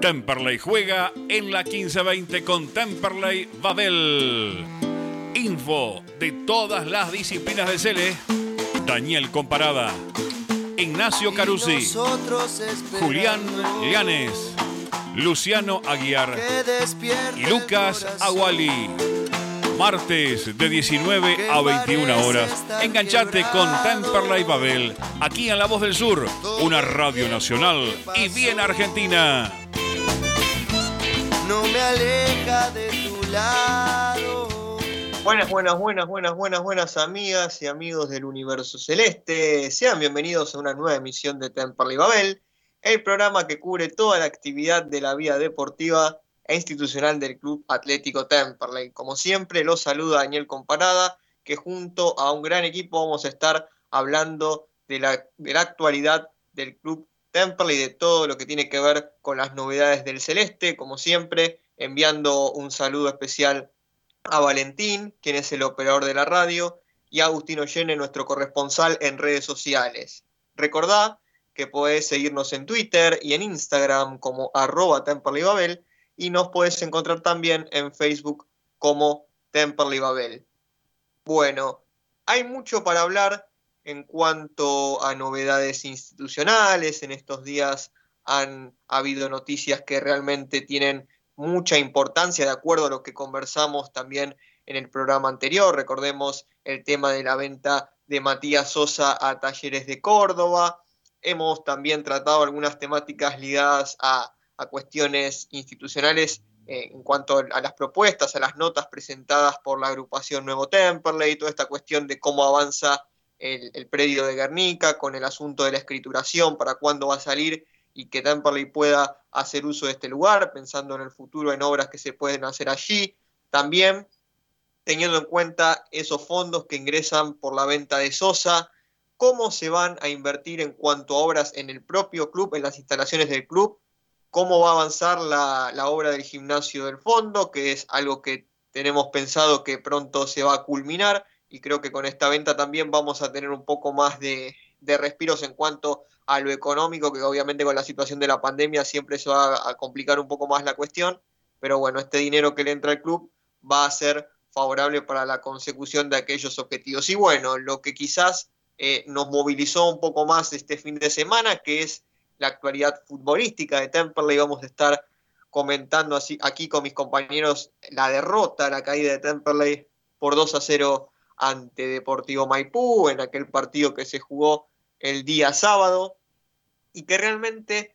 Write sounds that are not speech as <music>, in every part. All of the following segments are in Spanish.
Temperley juega en la 1520 con Temperley Babel. Info de todas las disciplinas de Cele. Daniel Comparada. Ignacio Carusi. Julián Llanes. Luciano Aguiar. Y Lucas Aguali. Martes de 19 a 21 horas. Enganchate con Temperley Babel, aquí en La Voz del Sur, una radio nacional y bien argentina. No me aleja de tu lado. Buenas, buenas, buenas, buenas, buenas, buenas amigas y amigos del universo celeste. Sean bienvenidos a una nueva emisión de Temperley Babel, el programa que cubre toda la actividad de la vida deportiva e institucional del Club Atlético Temperley. Como siempre, los saluda Daniel Comparada, que junto a un gran equipo vamos a estar hablando de la, de la actualidad del Club Temperley, de todo lo que tiene que ver con las novedades del Celeste, como siempre, enviando un saludo especial a Valentín, quien es el operador de la radio, y a Agustín Ollene, nuestro corresponsal en redes sociales. Recordá que podés seguirnos en Twitter y en Instagram como arroba Babel y nos puedes encontrar también en Facebook como Temperley Babel. Bueno, hay mucho para hablar en cuanto a novedades institucionales. En estos días han habido noticias que realmente tienen mucha importancia de acuerdo a lo que conversamos también en el programa anterior. Recordemos el tema de la venta de Matías Sosa a Talleres de Córdoba. Hemos también tratado algunas temáticas ligadas a a cuestiones institucionales eh, en cuanto a las propuestas, a las notas presentadas por la agrupación Nuevo Temperley, toda esta cuestión de cómo avanza el, predio de Guernica con el asunto de la escrituración, para cuándo va a salir y que Temperley pueda hacer uso de este lugar, pensando en el futuro en obras que se pueden hacer allí. También teniendo en cuenta esos fondos que ingresan por la venta de Sosa, cómo se van a invertir en cuanto a obras en el propio club, en las instalaciones del club, cómo va a avanzar la, obra del gimnasio del fondo, que es algo que tenemos pensado que pronto se va a culminar y creo que con esta venta también vamos a tener un poco más de, respiros en cuanto a lo económico, que obviamente con la situación de la pandemia siempre se va a complicar un poco más la cuestión, pero bueno, este dinero que le entra al club va a ser favorable para la consecución de aquellos objetivos. Y bueno, lo que quizás eh, nos movilizó un poco más este fin de semana, que es la actualidad futbolística de Temperley. Vamos a estar comentando así, aquí con mis compañeros la derrota, la caída de Temperley por 2 a 0 ante Deportivo Maipú en aquel partido que se jugó el día sábado y que realmente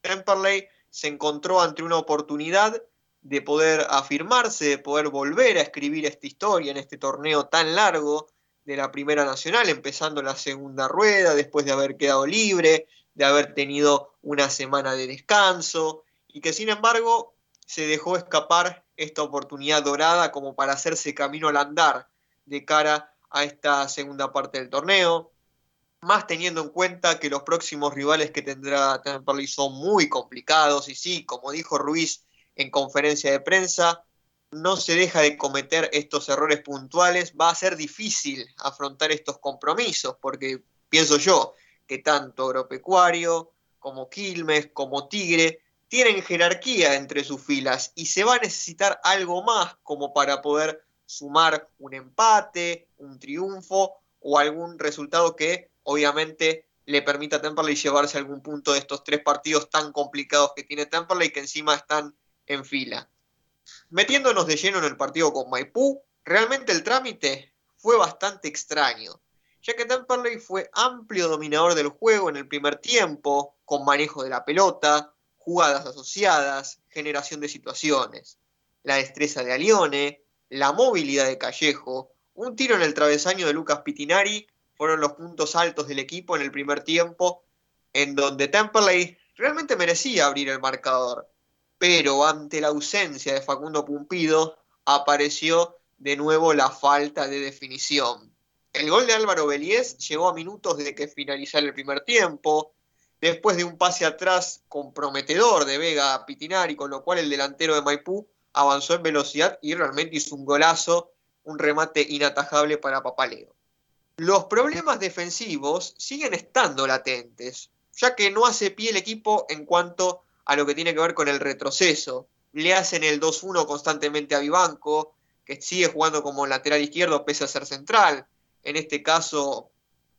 Temperley se encontró ante una oportunidad de poder afirmarse, de poder volver a escribir esta historia en este torneo tan largo de la Primera Nacional, empezando la segunda rueda, después de haber quedado libre, de haber tenido una semana de descanso y que sin embargo se dejó escapar esta oportunidad dorada como para hacerse camino al andar de cara a esta segunda parte del torneo, más teniendo en cuenta que los próximos rivales que tendrá Temperley son muy complicados y sí, como dijo Ruiz en conferencia de prensa, no se deja de cometer estos errores puntuales, va a ser difícil afrontar estos compromisos, porque pienso yo, que tanto Agropecuario como Quilmes, como Tigre, tienen jerarquía entre sus filas y se va a necesitar algo más como para poder sumar un empate, un triunfo o algún resultado que obviamente le permita a Temperley llevarse algún punto de estos tres partidos tan complicados que tiene Temperley que encima están en fila. Metiéndonos de lleno en el partido con Maipú, realmente el trámite fue bastante extraño ya que Temperley fue amplio dominador del juego en el primer tiempo, con manejo de la pelota, jugadas asociadas, generación de situaciones. La destreza de Alione, la movilidad de Callejo, un tiro en el travesaño de Lucas Pitinari fueron los puntos altos del equipo en el primer tiempo, en donde Temperley realmente merecía abrir el marcador, pero ante la ausencia de Facundo Pumpido apareció de nuevo la falta de definición. El gol de Álvaro Beliés llegó a minutos de que finalizara el primer tiempo, después de un pase atrás comprometedor de Vega a Pitinari, con lo cual el delantero de Maipú avanzó en velocidad y realmente hizo un golazo, un remate inatajable para Papaleo. Los problemas defensivos siguen estando latentes. ya que no hace pie el equipo en cuanto a lo que tiene que ver con el retroceso. Le hacen el 2-1 constantemente a Vivanco, que sigue jugando como lateral izquierdo pese a ser central. En este caso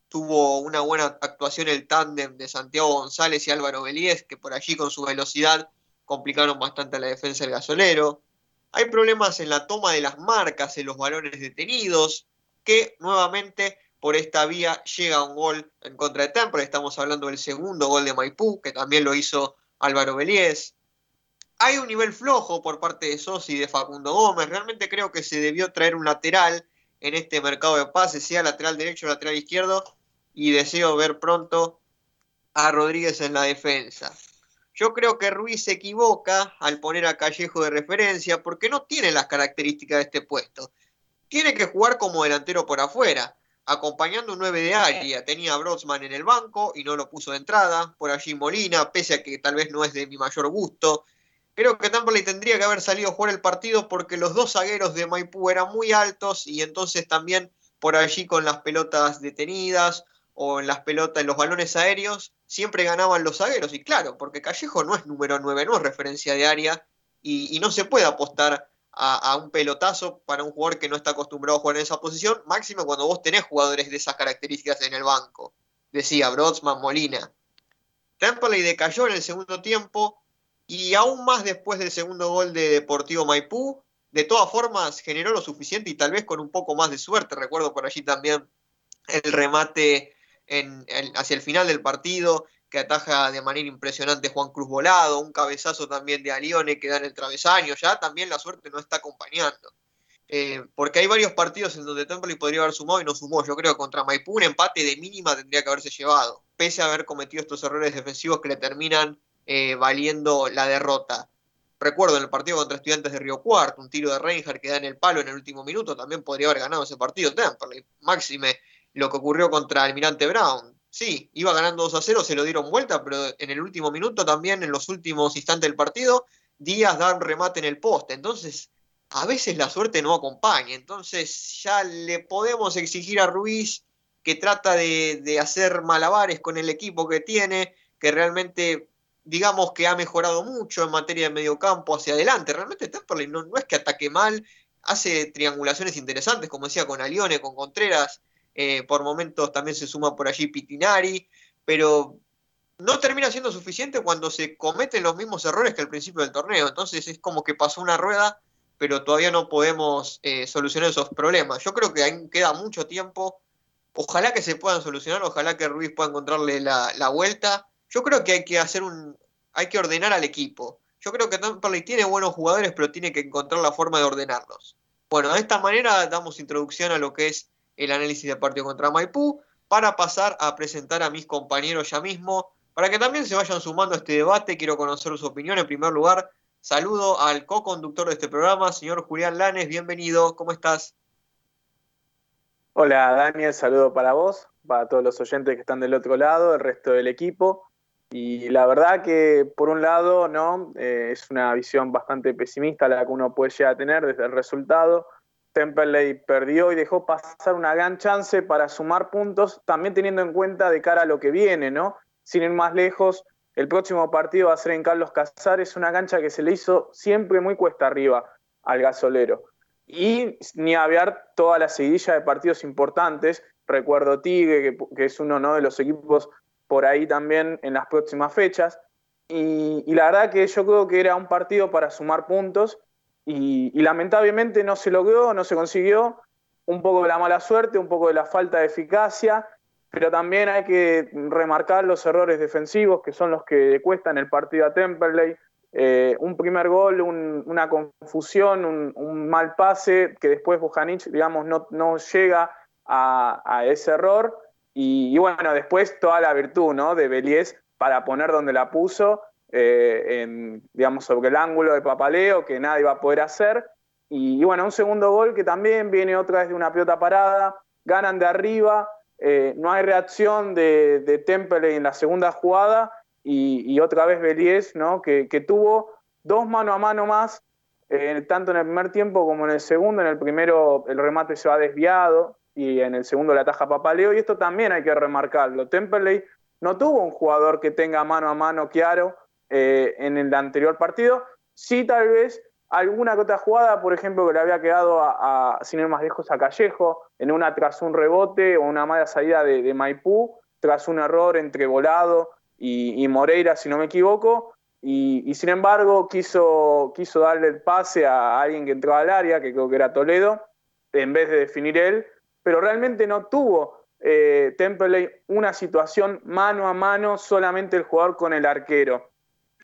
tuvo una buena actuación el tándem de Santiago González y Álvaro Belíez, que por allí con su velocidad complicaron bastante la defensa del gasolero. Hay problemas en la toma de las marcas en los balones detenidos, que nuevamente por esta vía llega un gol en contra de Temple. Estamos hablando del segundo gol de Maipú, que también lo hizo Álvaro Belíez. Hay un nivel flojo por parte de Sosi y de Facundo Gómez. Realmente creo que se debió traer un lateral en este mercado de pases, sea lateral derecho o lateral izquierdo, y deseo ver pronto a Rodríguez en la defensa. Yo creo que Ruiz se equivoca al poner a Callejo de referencia porque no tiene las características de este puesto. Tiene que jugar como delantero por afuera, acompañando un 9 de área. Tenía a Brodsman en el banco y no lo puso de entrada. Por allí Molina, pese a que tal vez no es de mi mayor gusto. Creo que Temperley tendría que haber salido a jugar el partido porque los dos zagueros de Maipú eran muy altos y entonces también por allí con las pelotas detenidas o en las pelotas, en los balones aéreos, siempre ganaban los zagueros. Y claro, porque Callejo no es número 9, no es referencia de área y, no se puede apostar a, un pelotazo para un jugador que no está acostumbrado a jugar en esa posición, máximo cuando vos tenés jugadores de esas características en el banco. Decía Brodsman, Molina. Temperley decayó en el segundo tiempo y aún más después del segundo gol de Deportivo Maipú, de todas formas generó lo suficiente y tal vez con un poco más de suerte. Recuerdo por allí también el remate hacia el final del partido, que ataja de manera impresionante Juan Cruz Volado, un cabezazo también de Alione que da en el travesaño, ya también la suerte no está acompañando. Eh, porque hay varios partidos en donde Temple podría haber sumado y no sumó. Yo creo que contra Maipú un empate de mínima tendría que haberse llevado, pese a haber cometido estos errores defensivos que le terminan eh, valiendo la derrota. Recuerdo en el partido contra Estudiantes de Río Cuarto, un tiro de Reinhardt que da en el palo en el último minuto, también podría haber ganado ese partido Temple. Máxime lo que ocurrió contra Almirante Brown. Sí, iba ganando 2 a 0, se lo dieron vuelta, pero en el último minuto también, en los últimos instantes del partido, Díaz da un remate en el poste. Entonces, a veces la suerte no acompaña. Entonces, ya le podemos exigir a Ruiz que trata de, hacer malabares con el equipo que tiene, que realmente, digamos que ha mejorado mucho en materia de mediocampo hacia adelante. Realmente Temperley no, no es que ataque mal, hace triangulaciones interesantes, como decía, con Alione, con Contreras eh, por momentos también se suma por allí Pitinari, pero no termina siendo suficiente cuando se cometen los mismos errores que al principio del torneo. Entonces es como que pasó una rueda, pero todavía no podemos eh, solucionar esos problemas. Yo creo que aún queda mucho tiempo. Ojalá que se puedan solucionar, ojalá que Ruiz pueda encontrarle la, vuelta. Yo creo que hay que hacer un. hay que ordenar al equipo. Yo creo que Temperley tiene buenos jugadores, pero tiene que encontrar la forma de ordenarlos. Bueno, de esta manera damos introducción a lo que es el análisis del partido contra Maipú, para pasar a presentar a mis compañeros ya mismo, para que también se vayan sumando a este debate. Quiero conocer su opinión. En primer lugar, saludo al co-conductor de este programa, señor Julián Lanes. Bienvenido, ¿cómo estás? Hola Daniel, saludo para vos, para todos los oyentes que están del otro lado, el resto del equipo. Y la verdad que por un lado no eh, es una visión bastante pesimista la que uno puede llegar a tener desde el resultado, Temperley perdió y dejó pasar una gran chance para sumar puntos, también teniendo en cuenta de cara a lo que viene, ¿no? Sin ir más lejos, el próximo partido va a ser en Carlos Casares, una cancha que se le hizo siempre muy cuesta arriba al gasolero. Y ni hablar toda la seguidilla de partidos importantes, recuerdo Tigre, que, es uno ¿no? de los equipos por ahí también en las próximas fechas. Y, y, la verdad que yo creo que era un partido para sumar puntos y, lamentablemente no se logró, no se consiguió, un poco de la mala suerte, un poco de la falta de eficacia, pero también hay que remarcar los errores defensivos que son los que cuestan el partido a Temperley. Eh, un primer gol, una confusión, un, mal pase que después Bojanic, digamos, no, llega a, ese error. Y, bueno, después toda la virtud ¿no? de Beliés para poner donde la puso eh, en, digamos, sobre el ángulo de papaleo que nadie va a poder hacer. Y, bueno, un segundo gol que también viene otra vez de una pelota parada, ganan de arriba, eh, no hay reacción de, Temple en la segunda jugada y, otra vez Beliés, ¿no? que, tuvo dos mano a mano más, eh, tanto en el primer tiempo como en el segundo. En el primero el remate se va desviado y en el segundo la ataja Papaleo y esto también hay que remarcarlo. Temperley no tuvo un jugador que tenga mano a mano Chiaro eh, en el anterior partido. Sí, tal vez alguna que otra jugada, por ejemplo, que le había quedado a, sin ir más lejos a Callejo, en una tras un rebote o una mala salida de, Maipú, tras un error entre Volado y, Moreira, si no me equivoco, y, sin embargo quiso, quiso darle el pase a alguien que entraba al área, que creo que era Toledo, en vez de definir él, pero realmente no tuvo eh, una situación mano a mano solamente el jugador con el arquero.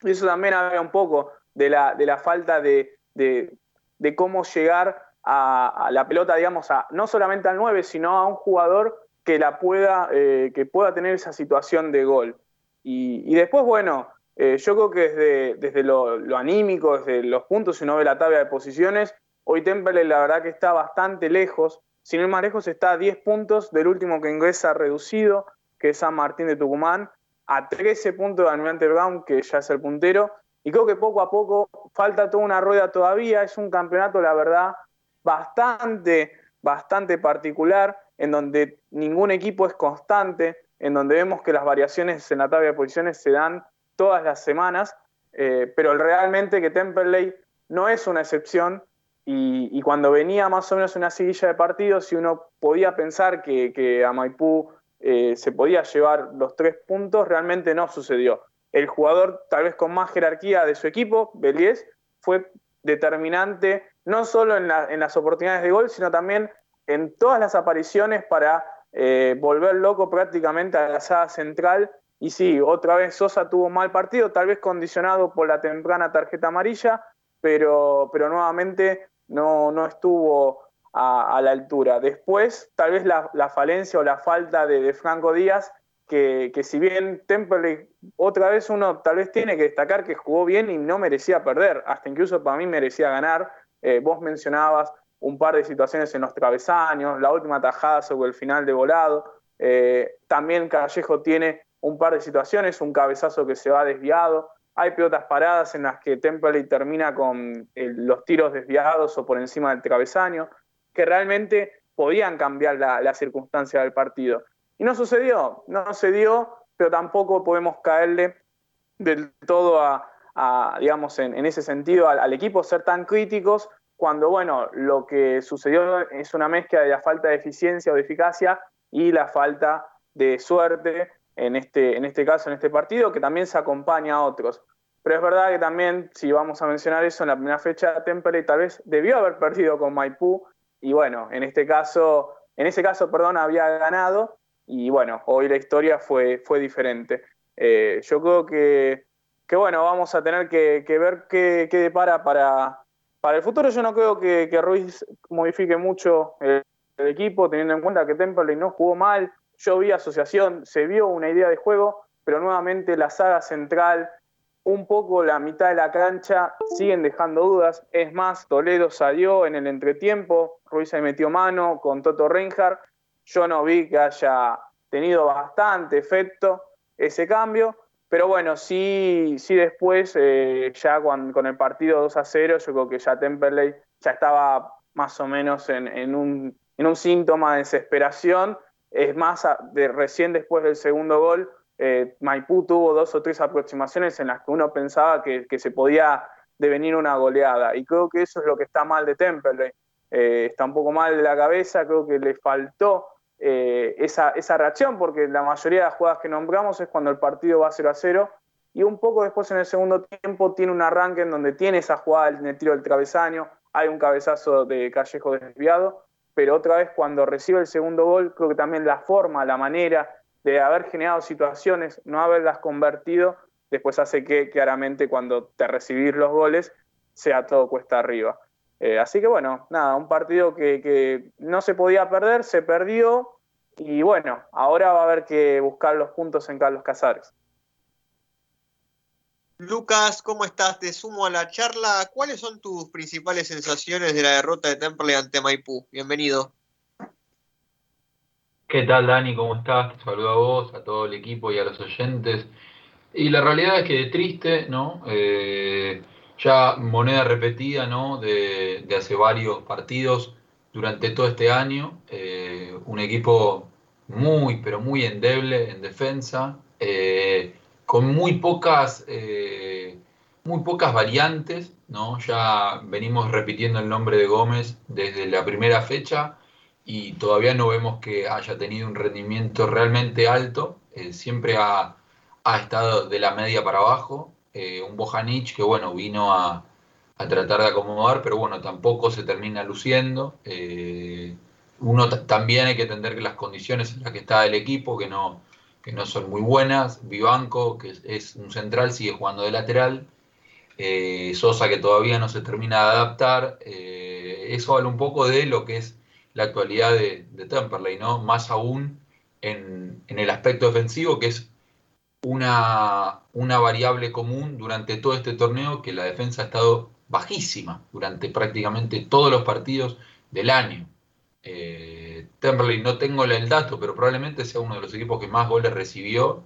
Eso también había un poco de la, de la falta de, de, cómo llegar a, la pelota, digamos, a, no solamente al 9, sino a un jugador que, la pueda, eh, que pueda tener esa situación de gol. Y, después, bueno, eh, yo creo que desde, desde lo, anímico, desde los puntos, si uno ve la tabla de posiciones, hoy Temple la verdad que está bastante lejos. Sin ir más lejos, está a 10 puntos del último que ingresa reducido, que es San Martín de Tucumán, a 13 puntos de Almirante Brown, que ya es el puntero, y creo que poco a poco falta toda una rueda todavía. Es un campeonato, la verdad, bastante, bastante particular, en donde ningún equipo es constante, en donde vemos que las variaciones en la tabla de posiciones se dan todas las semanas, eh, pero realmente que Temperley no es una excepción. Y, cuando venía más o menos una siguilla de partidos, si uno podía pensar que, a Maipú eh, se podía llevar los tres puntos, realmente no sucedió el jugador tal vez con más jerarquía de su equipo, Beliés, fue determinante no solo en, las oportunidades de gol, sino también en todas las apariciones para eh, volver loco prácticamente a la saga central. Y sí, otra vez Sosa tuvo un mal partido, tal vez condicionado por la temprana tarjeta amarilla, pero, pero nuevamente no, no estuvo a, la altura. Después, tal vez la, falencia o la falta de Franco Díaz que, si bien Temple otra vez uno tal vez tiene que destacar que jugó bien y no merecía perder, hasta incluso para mí merecía ganar. Eh, vos mencionabas un par de situaciones en los travesaños, la última tajada sobre el final de volado. Eh, también Callejo tiene un par de situaciones, un cabezazo que se va desviado. Hay pelotas paradas en las que Temple termina con los tiros desviados o por encima del travesaño, que realmente podían cambiar la circunstancia del partido. Y no sucedió, no sucedió, pero tampoco podemos caerle del todo a, digamos, en, ese sentido al, equipo ser tan críticos cuando, bueno, lo que sucedió es una mezcla de la falta de eficiencia o de eficacia y la falta de suerte en este, en este caso, en este partido, que también se acompaña a otros. Pero es verdad que también, si vamos a mencionar eso, en la primera fecha Temple tal vez debió haber perdido con Maipú y bueno, en este caso, en ese caso, perdón, había ganado y bueno, hoy la historia fue, fue diferente. Eh, yo creo que, que, bueno, vamos a tener que, ver qué, qué, depara para, para el futuro. Yo no creo que, Ruiz modifique mucho el, equipo, teniendo en cuenta que Temperley no jugó mal. Yo vi asociación, se vio una idea de juego, pero nuevamente la saga central, un poco la mitad de la cancha, siguen dejando dudas. Es más, Toledo salió en el entretiempo, Ruiz se metió mano con Toto Reinhardt yo no vi que haya tenido bastante efecto ese cambio, pero bueno, sí, sí después, eh, ya con, el partido 2 a 0, yo creo que ya Temperley ya estaba más o menos en, un, síntoma de desesperación. Es más, de, recién después del segundo gol, eh, Maipú tuvo dos o tres aproximaciones en las que uno pensaba que, se podía devenir una goleada. Y creo que eso es lo que está mal de Temperley. Eh, está un poco mal de la cabeza, creo que le faltó eh, esa, esa, reacción, porque la mayoría de las jugadas que nombramos es cuando el partido va 0 a 0, y un poco después en el segundo tiempo tiene un arranque en donde tiene esa jugada en el tiro del travesaño, hay un cabezazo de Callejo desviado, pero otra vez cuando recibe el segundo gol, creo que también la forma, la manera de haber generado situaciones, no haberlas convertido, después hace que claramente cuando te recibís los goles sea todo cuesta arriba. Eh, así que bueno, nada, un partido que, no se podía perder, se perdió y bueno, ahora va a haber que buscar los puntos en Carlos Casares. Lucas, ¿cómo estás? Te sumo a la charla. ¿Cuáles son tus principales sensaciones de la derrota de Temple ante Maipú? Bienvenido. ¿Qué tal, Dani? ¿Cómo estás? Te saludo a vos, a todo el equipo y a los oyentes. Y la realidad es que triste, ¿no? Eh, ya moneda repetida ¿no? de, hace varios partidos durante todo este año. Eh, un equipo muy, pero muy endeble en defensa, eh, con muy pocas, eh, muy pocas variantes, ¿no? Ya venimos repitiendo el nombre de Gómez desde la primera fecha y todavía no vemos que haya tenido un rendimiento realmente alto, eh, siempre ha, ha, estado de la media para abajo, un Bojanic que bueno, vino a, a, tratar de acomodar, pero bueno, tampoco se termina luciendo. Uno también hay que entender que las condiciones en las que está el equipo, que no, que no son muy buenas, Vivanco, que es, un central, sigue jugando de lateral, eh, Sosa que todavía no se termina de adaptar, eh, eso habla un poco de lo que es la actualidad de, Temperley, ¿no? Más aún en, el aspecto defensivo, que es una, una variable común durante todo este torneo, que la defensa ha estado bajísima durante prácticamente todos los partidos del año. Eh, Temperley no tengo el dato, pero probablemente sea uno de los equipos que más goles recibió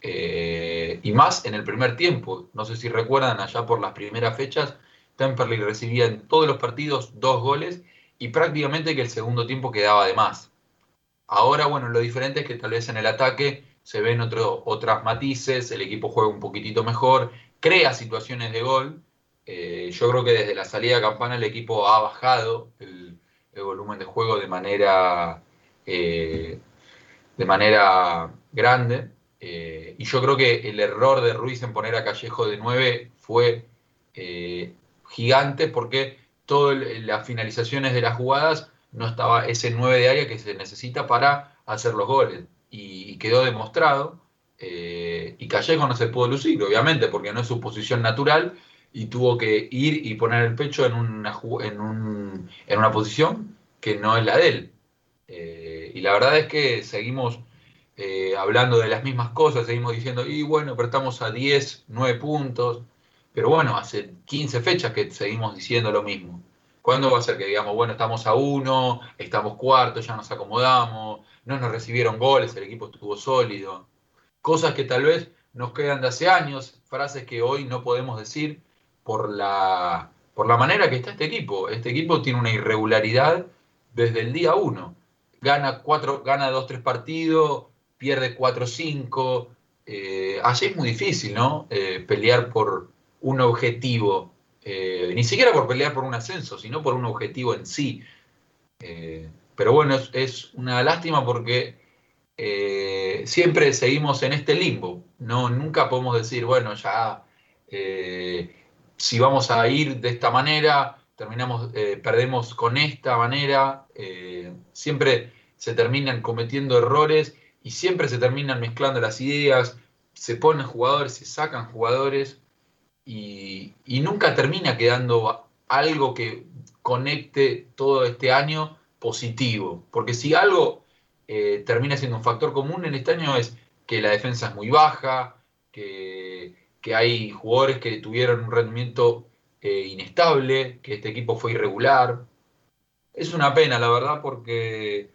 eh, y más en el primer tiempo. No sé si recuerdan, allá por las primeras fechas, Temperley recibía en todos los partidos dos goles y prácticamente que el segundo tiempo quedaba de más. Ahora, bueno, lo diferente es que tal vez en el ataque se ven otras matices, el equipo juega un poquitito mejor, crea situaciones de gol. Eh, yo creo que desde la salida de campana el equipo ha bajado el, el volumen de juego de manera, eh, de manera grande. Eh, y yo creo que el error de Ruiz en poner a Callejo de 9 fue eh, gigante porque todas las finalizaciones de las jugadas no estaba ese 9 de área que se necesita para hacer los goles. Y, quedó demostrado. y Callejo no se pudo lucir, obviamente, porque no es su posición natural y tuvo que ir y poner el pecho en una, en, un, en una posición que no es la de él. Eh, y la verdad es que seguimos eh, hablando de las mismas cosas, seguimos diciendo, y bueno, pero estamos a 10, 9 puntos, pero bueno, hace 15 fechas que seguimos diciendo lo mismo. ¿Cuándo va a ser que digamos, bueno, estamos a 1, estamos cuartos, ya nos acomodamos, no nos recibieron goles, el equipo estuvo sólido? Cosas que tal vez nos quedan de hace años, frases que hoy no podemos decir por la, por la manera que está este equipo. Este equipo tiene una irregularidad desde el día uno. Gana, cuatro, gana dos, tres partidos, pierde cuatro, cinco. Eh, así es muy difícil, ¿no? Eh, pelear por un objetivo. Eh, ni siquiera por pelear por un ascenso, sino por un objetivo en sí. pero bueno, es, es, una lástima porque siempre seguimos en este limbo. ¿no? Nunca podemos decir, bueno, ya si vamos a ir de esta manera, terminamos, eh, perdemos con esta manera, eh, siempre se terminan cometiendo errores y siempre se terminan mezclando las ideas, se ponen jugadores, se sacan jugadores y, nunca termina quedando algo que conecte todo este año positivo, porque si algo eh, termina siendo un factor común en este año es que la defensa es muy baja, que que hay jugadores que tuvieron un rendimiento eh, inestable, que este equipo fue irregular. Es una pena, la verdad, porque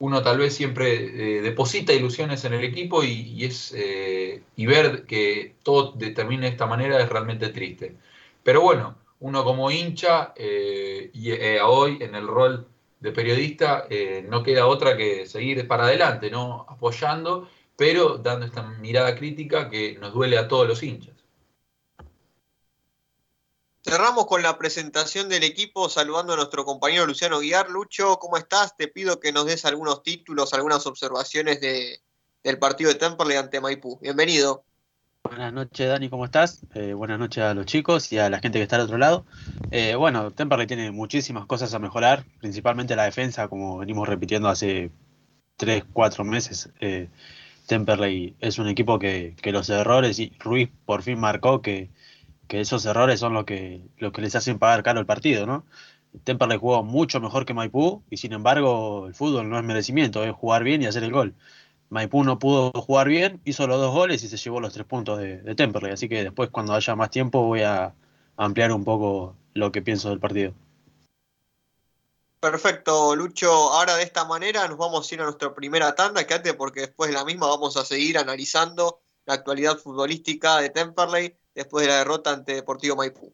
uno tal vez siempre eh, deposita ilusiones en el equipo y, es, eh, y ver que todo termine de esta manera es realmente triste. Pero bueno, uno como hincha y hoy en el rol de periodista no queda otra que seguir para adelante, ¿no? apoyando pero dando esta mirada crítica que nos duele a todos los hinchas. Cerramos con la presentación del equipo saludando a nuestro compañero Luciano Guiar. Lucho, ¿cómo estás? Te pido que nos des algunos títulos, algunas observaciones de, del partido de Temperley ante Maipú. Bienvenido. Buenas noches, Dani, ¿cómo estás? Eh, buenas noches a los chicos y a la gente que está al otro lado. Eh, bueno, Temperley tiene muchísimas cosas a mejorar, principalmente la defensa, como venimos repitiendo hace 3, 4 meses. Eh, Temperley es un equipo que, que los errores, y Ruiz por fin marcó que que esos errores son lo que, que les hacen pagar caro el partido, ¿no? Temperley jugó mucho mejor que Maipú y sin embargo el fútbol no es merecimiento, es jugar bien y hacer el gol. Maipú no pudo jugar bien, hizo los dos goles y se llevó los tres puntos de, de Temperley, así que después cuando haya más tiempo voy a ampliar un poco lo que pienso del partido. Perfecto, Lucho. Ahora de esta manera nos vamos a ir a nuestra primera tanda, quédate porque después de la misma vamos a seguir analizando la actualidad futbolística de Temperley después de la derrota ante Deportivo Maipú.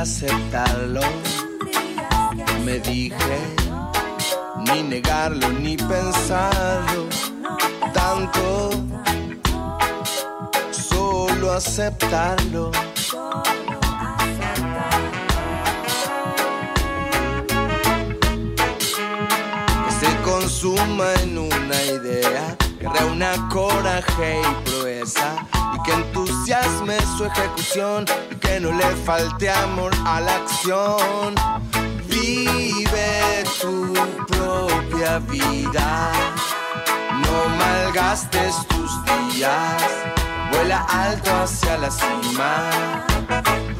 Aceptarlo. Me dije, ni negarlo, ni pensarlo tanto, solo aceptarlo. Que se consuma en una idea, que reúna coraje y proeza que entusiasme su ejecución que no le falte amor a la acción. Vive tu propia vida, no malgastes tus días, vuela alto hacia la cima.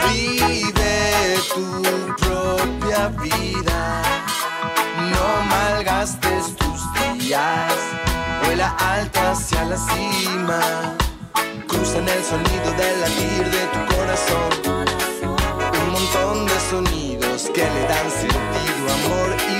Vive tu propia vida, no malgastes tus días, vuela alto hacia la cima. Cruza en el sonido del latir de tu corazón. Un montón de sonidos que le dan sentido, amor y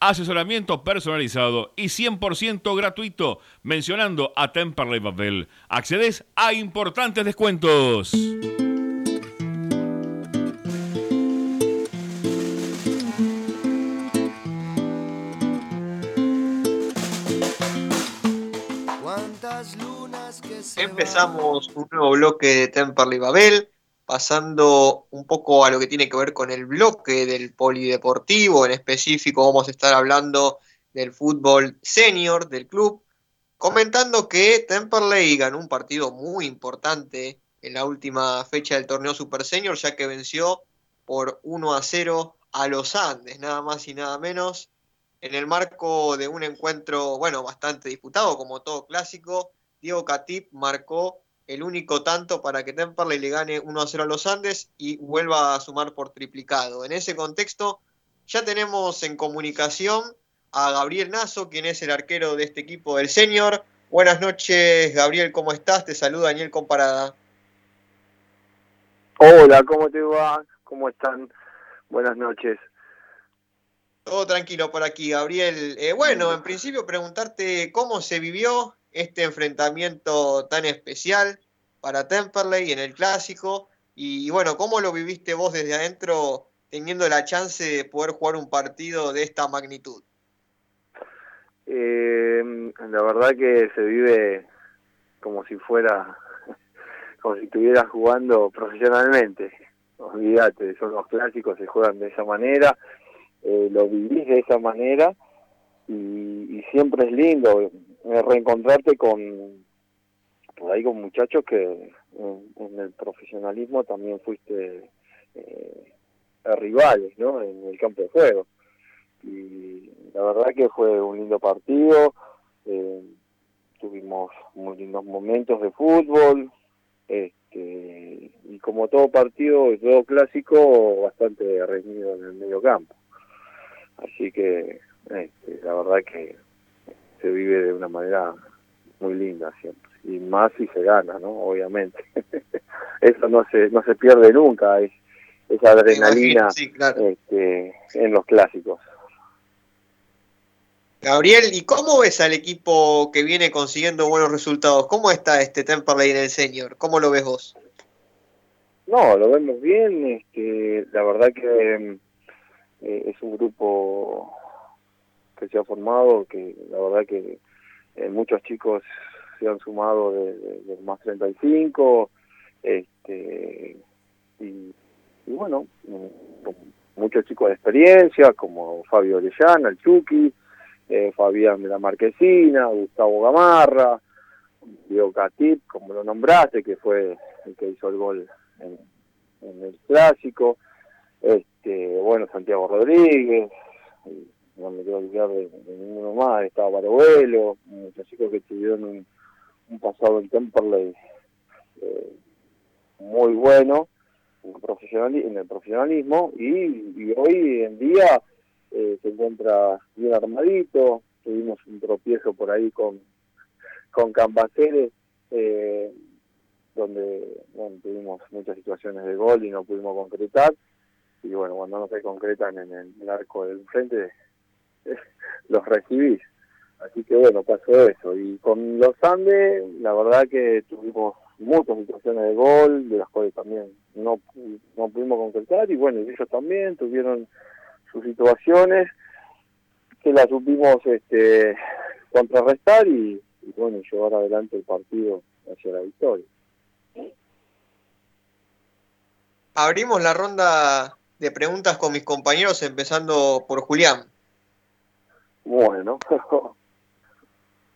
Asesoramiento personalizado y 100% gratuito. Mencionando a Temperley Babel. Accedes a importantes descuentos. Empezamos un nuevo bloque de Temperley Babel, pasando un poco a lo que tiene que ver con el bloque del polideportivo. En específico, vamos a estar hablando del fútbol senior del club, comentando que Temperley ganó un partido muy importante en la última fecha del torneo Super Senior, ya que venció por 1 a 0 a los Andes, nada más y nada menos, en el marco de un encuentro, bueno, bastante disputado, como todo clásico. Diego Catip marcó el único tanto para que Temperley le gane 1 a 0 a los Andes y vuelva a sumar por triplicado. En ese contexto, ya tenemos en comunicación a Gabriel Nazo, quien es el arquero de este equipo del Senior. Buenas noches, Gabriel, ¿cómo estás? Te saluda Daniel Comparada. Hola, ¿cómo te va? ¿Cómo están? Buenas noches. Todo tranquilo por aquí, Gabriel. Eh, bueno, en principio preguntarte cómo se vivió este enfrentamiento tan especial para Temperley en el clásico. Y, bueno, ¿cómo lo viviste vos desde adentro teniendo la chance de poder jugar un partido de esta magnitud? Eh, la verdad que se vive como si fuera, <laughs> como si estuvieras jugando profesionalmente. Olvídate, son los clásicos, se juegan de esa manera, eh, lo vivís de esa manera y, siempre es lindo reencontrarte con, por ahí con muchachos que en, el profesionalismo también fuiste eh, rivales, ¿no? En el campo de juego. Y la verdad que fue un lindo partido, eh, tuvimos muy lindos momentos de fútbol, este, y como todo partido, todo clásico, bastante reñido en el medio campo. Así que este, la verdad que se vive de una manera muy linda siempre y más si se gana no obviamente <laughs> eso no se no se pierde nunca es esa adrenalina este, en los clásicos Gabriel, ¿y cómo ves al equipo que viene consiguiendo buenos resultados? ¿Cómo está este Temperley en el senior? ¿Cómo lo ves vos? No, lo vemos bien. Este, la verdad que eh, es un grupo que se ha formado, que la verdad que eh, muchos chicos se han sumado de, de, más 35, este, y, bueno, mm, muchos chicos de experiencia, como Fabio Orellana, el Chucky, eh, Fabián de la Marquesina, Gustavo Gamarra, Diego Catip, como lo nombraste, que fue el que hizo el gol en, en el clásico, este, bueno, Santiago Rodríguez, no me quiero olvidar de, ninguno más, estaba Barobuelo, muchos chicos que tuvieron un, un pasado en Temperley eh, muy bueno en el, en el profesionalismo y, hoy en día eh, se encuentra bien armadito, tuvimos un tropiezo por ahí con, con Cambaceres, eh, donde bueno, tuvimos muchas situaciones de gol y no pudimos concretar, y bueno, cuando no se concretan en el arco del frente, <laughs> los recibís. Así que bueno, pasó eso. Y con los Andes, la verdad que tuvimos muchas situaciones de gol, de las cuales también no, no pudimos concretar, y bueno, ellos también tuvieron sus situaciones que las supimos este, contrarrestar y, y bueno, llevar adelante el partido hacia la victoria. Abrimos la ronda de preguntas con mis compañeros, empezando por Julián. Bueno. <laughs>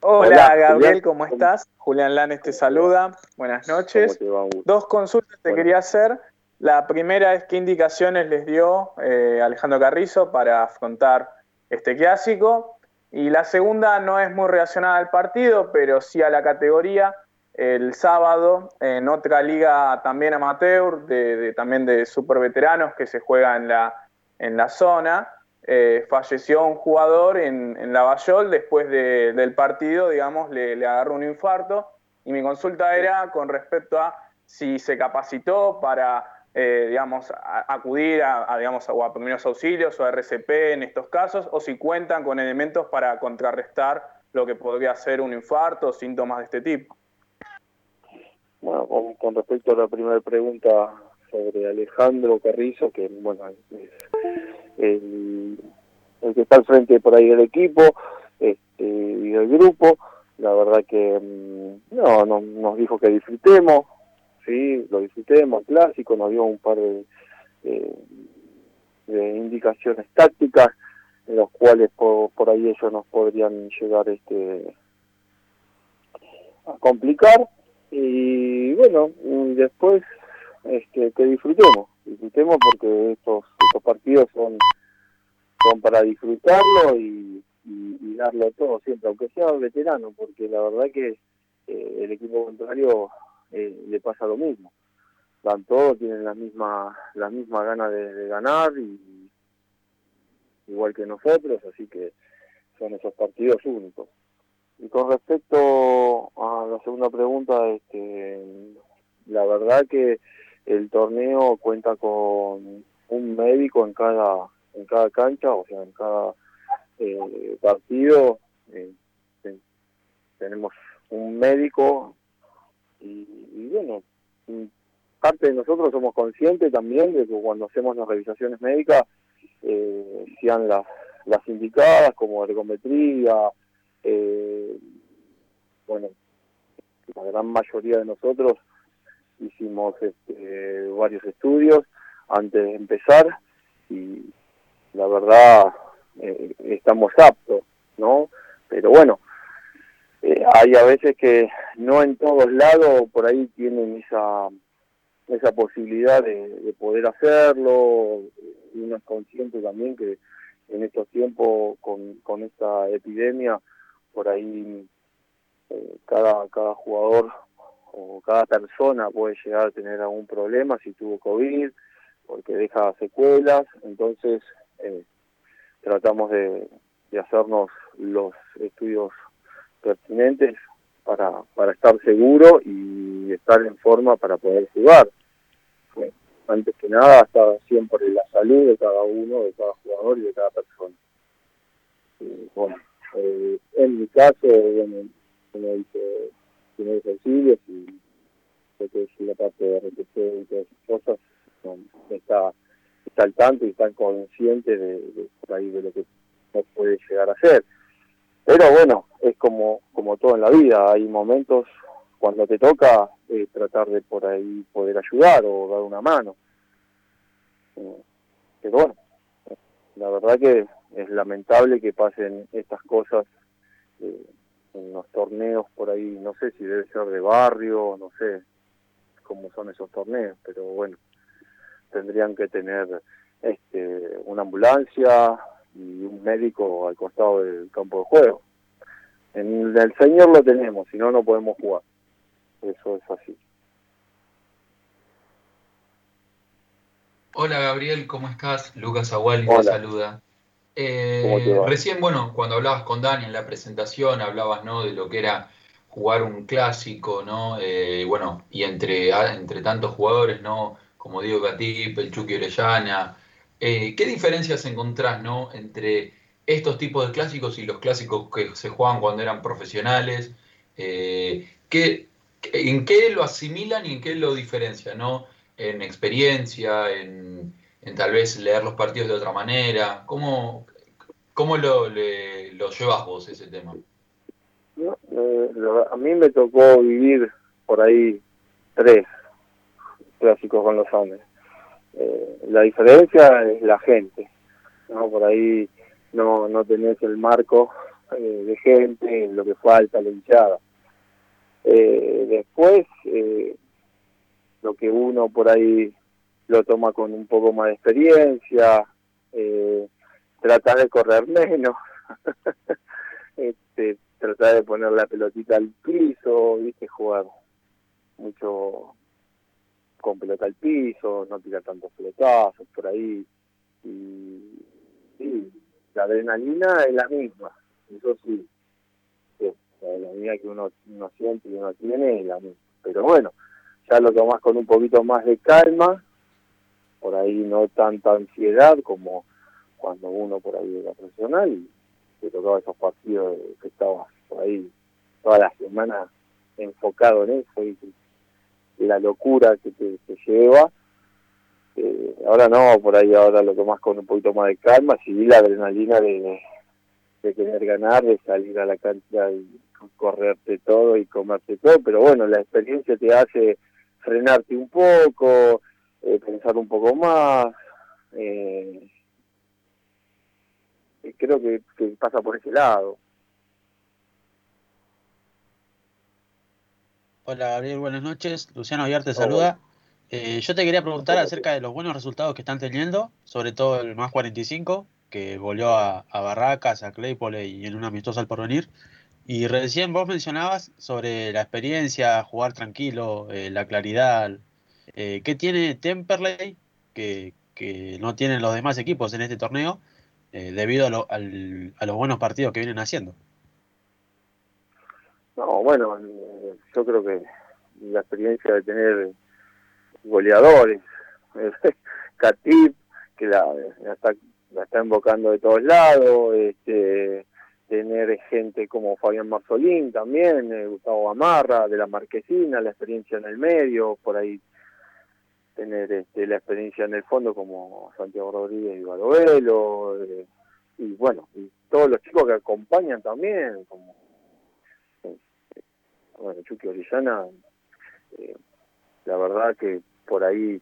Hola, Gabriel, ¿cómo estás? Julián Lanes te saluda. Buenas noches. Dos consultas te quería hacer. La primera es qué indicaciones les dio eh, Alejandro Carrizo para afrontar este clásico. Y la segunda no es muy relacionada al partido, pero sí a la categoría. El sábado, en otra liga también amateur, de, también de superveteranos que se juega en la, en la zona, eh, falleció un jugador en, en Lavallol después del partido, digamos, le, agarró un infarto y mi consulta era con respecto a si se capacitó para, eh, digamos, acudir a, digamos, a primeros auxilios o a RCP en estos casos o si cuentan con elementos para contrarrestar lo que podría ser un infarto o síntomas de este tipo. Bueno, con, respecto a la primera pregunta sobre Alejandro Carrizo, que bueno, es el, que está al frente por ahí del equipo este, y del grupo. La verdad que mm, no, no, nos dijo que disfrutemos, sí, lo disfrutemos, clásico, nos dio un par de, de, indicaciones tácticas en los cuales por, por, ahí ellos nos podrían llegar este a complicar y bueno después este que disfrutemos disfrutemos porque estos, estos partidos son, son para disfrutarlo y, darlo todo siempre, aunque sea veterano, porque la verdad que eh, el equipo contrario eh, le pasa lo mismo. Dan todo, tienen la misma, la misma gana de, ganar y igual que nosotros, así que son esos partidos únicos. Y con respecto a la segunda pregunta, este, la verdad que el torneo cuenta con un médico en cada en cada cancha, o sea, en cada eh, partido eh, tenemos un médico y, y bueno, parte de nosotros somos conscientes también de que cuando hacemos las revisaciones médicas eh, sean las, las indicadas como ergometría, eh, bueno, la gran mayoría de nosotros hicimos este, varios estudios antes de empezar y la verdad eh, estamos aptos, ¿no? Pero bueno, eh, hay a veces que no en todos lados por ahí tienen esa esa posibilidad de, poder hacerlo y uno es consciente también que en estos tiempos con, con esta epidemia por ahí eh, cada cada jugador o cada persona puede llegar a tener algún problema si tuvo COVID porque deja secuelas entonces eh, tratamos de, hacernos los estudios pertinentes para, para estar seguro y estar en forma para poder jugar. antes que nada, está siempre la salud de cada uno, de cada jugador y de cada persona. bueno, eh, en mi caso, bueno, como dice tiene ejercicios y sé que es la parte de RTC y todas esas cosas, está, está al tanto y está consciente de, de, de lo que no puede llegar a ser. Pero bueno, es como, como todo en la vida, hay momentos cuando te toca eh, tratar de por ahí poder ayudar o dar una mano. Eh, pero bueno, la verdad que es lamentable que pasen estas cosas eh, en los torneos por ahí, no sé si debe ser de barrio, no sé cómo son esos torneos, pero bueno, tendrían que tener este, una ambulancia, y un médico al costado del campo de juego. En el señor lo tenemos, si no, no podemos jugar. Eso es así. Hola Gabriel, ¿cómo estás? Lucas Aguali te saluda. Recién, bueno, cuando hablabas con Dani en la presentación, hablabas ¿no? de lo que era jugar un clásico, ¿no? Eh, bueno, y entre, entre tantos jugadores, ¿no? Como Diego Gatip, el Chucky Orellana, eh, ¿Qué diferencias encontrás ¿no? entre estos tipos de clásicos y los clásicos que se juegan cuando eran profesionales? Eh, ¿qué, ¿En qué lo asimilan y en qué lo diferencian? ¿no? En experiencia, en, tal vez leer los partidos de otra manera. ¿Cómo, cómo lo, lo llevas vos ese tema? Eh, a mí me tocó vivir por ahí tres clásicos con los Andes. Eh, la diferencia es la gente, ¿no? Por ahí no, no tenés el marco eh, de gente, lo que falta, la hinchada. Eh, después, eh, lo que uno por ahí lo toma con un poco más de experiencia, eh, trata de correr menos, <laughs> este, tratar de poner la pelotita al piso, viste, jugar mucho con pelota al piso, no tira tantos pelotazos por ahí. Y la adrenalina es la misma, eso sí. la adrenalina que uno, uno siente y uno tiene es la misma. Pero bueno, ya lo tomás con un poquito más de calma, por ahí no tanta ansiedad como cuando uno por ahí era profesional y te tocaba esos partidos que estabas por ahí toda la semana enfocado en eso y la locura que te, lleva. Eh, ahora no, por ahí ahora lo tomas con un poquito más de calma, si la adrenalina de, de querer ganar, de salir a la cancha y correrte todo y comerte todo, pero bueno, la experiencia te hace frenarte un poco, eh, pensar un poco más. Eh, creo que, que pasa por ese lado. Hola Gabriel, buenas noches. Luciano Aguiar te saluda. Eh, yo te quería preguntar acerca de los buenos resultados que están teniendo, sobre todo el más 45, que volvió a, Barracas, a Claypole y en un amistoso al porvenir. Y recién vos mencionabas sobre la experiencia, jugar tranquilo, eh, la claridad. Eh, ¿Qué tiene Temperley que, que, no tienen los demás equipos en este torneo debido a, a los buenos partidos que vienen haciendo? No, bueno, yo creo que la experiencia de tener goleadores, <laughs> Catip, que la, está, la está invocando de todos lados, este, tener gente como Fabián Marzolín también, eh, Gustavo Gamarra, de la Marquesina, la experiencia en el medio, por ahí tener este, la experiencia en el fondo como Santiago Rodríguez y Barovelo, eh, y bueno, y todos los chicos que acompañan también, como eh, bueno, Chucky Orellana, la verdad que por ahí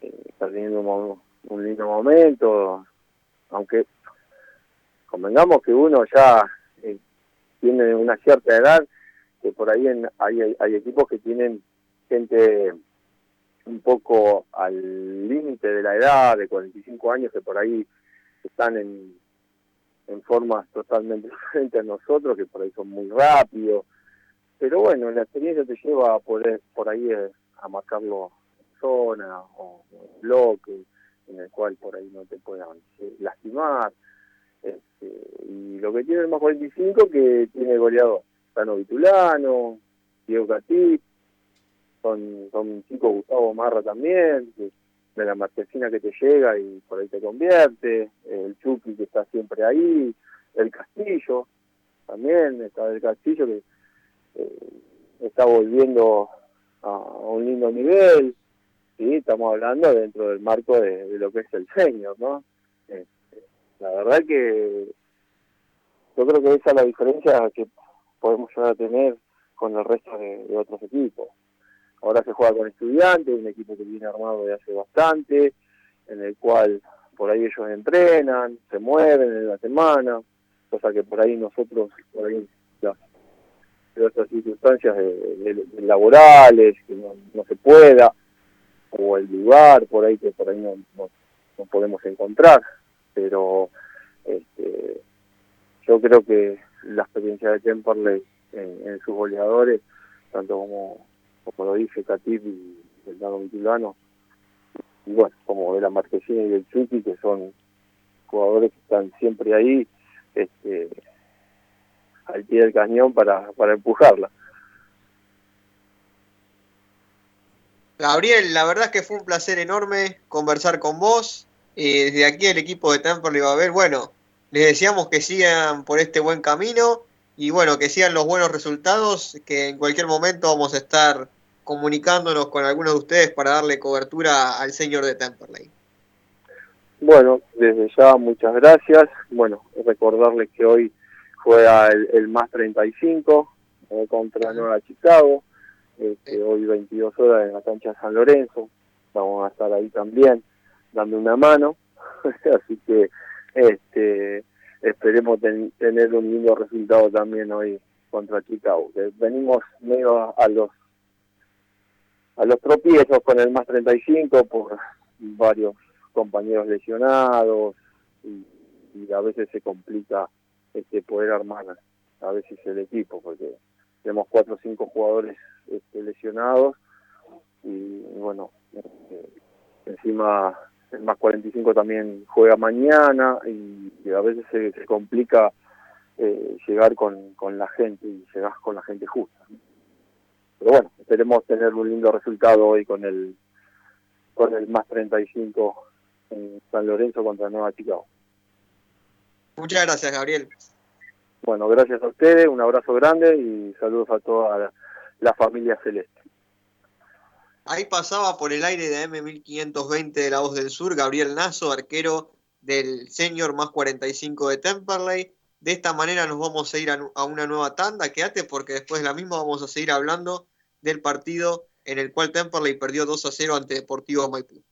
está teniendo un, lindo momento, aunque convengamos que uno ya eh, tiene una cierta edad, que por ahí hay, hay equipos que tienen gente un poco al límite de la edad, de 45 años, que por ahí están en, en formas totalmente <laughs> diferentes a nosotros, que por ahí son muy rápidos. Pero bueno, la experiencia te lleva a poder por ahí eh, a marcarlo en zona o en bloque, en el cual por ahí no te puedan eh, lastimar. Este, y lo que tiene el más 45 que tiene goleador, Tano Vitulano, Diego Son, son chicos Gustavo Marra también, de la marquesina que te llega y por ahí te convierte, el Chucky que está siempre ahí, el Castillo, también está el Castillo que eh, está volviendo a, un lindo nivel, y estamos hablando dentro del marco de, lo que es el senior, ¿no? Este, la verdad que yo creo que esa es la diferencia que podemos llegar a tener con el resto de, otros equipos. Ahora se juega con estudiantes, un equipo que viene armado de hace bastante, en el cual por ahí ellos entrenan, se mueven en la semana, cosa que por ahí nosotros, por ahí las, circunstancias de, laborales, que no, se pueda, o el lugar por ahí que por ahí no, no podemos encontrar pero este, yo creo que la experiencia de Temperley en, sus goleadores, tanto como, como lo dice Catip y el Dano y bueno, como de la Marquesina y del Chucky, que son jugadores que están siempre ahí, este, al pie del cañón para, para empujarla. Gabriel, la verdad es que fue un placer enorme conversar con vos. Y desde aquí el equipo de Temperley va a ver, bueno, les deseamos que sigan por este buen camino y bueno, que sigan los buenos resultados, que en cualquier momento vamos a estar comunicándonos con algunos de ustedes para darle cobertura al señor de Temperley. Bueno, desde ya muchas gracias. Bueno, recordarles que hoy juega el, más 35 eh, contra Nueva Chicago, este, hoy 22 horas en la cancha San Lorenzo. Vamos a estar ahí también dando una mano, <laughs> así que este esperemos tener un lindo resultado también hoy contra Chicago. venimos medio a los a los tropiezos con el más 35 por varios compañeros lesionados y, a veces se complica este poder armar a veces el equipo porque tenemos cuatro o cinco jugadores este, lesionados y bueno este, encima el más 45 también juega mañana y, a veces se, complica eh, llegar con, con, la gente y llegar con la gente justa. Pero bueno, esperemos tener un lindo resultado hoy con el con el más 35 en San Lorenzo contra Nueva Chicago. Muchas gracias, Gabriel. Bueno, gracias a ustedes, un abrazo grande y saludos a toda la familia celeste. Ahí pasaba por el aire de M1520 de La Voz del Sur, Gabriel Nazo, arquero del Senior más 45 de Temperley. De esta manera nos vamos a ir a, una nueva tanda. Quédate porque después de la misma vamos a seguir hablando del partido en el cual Temperley perdió 2 a 0 ante Deportivo Maipú.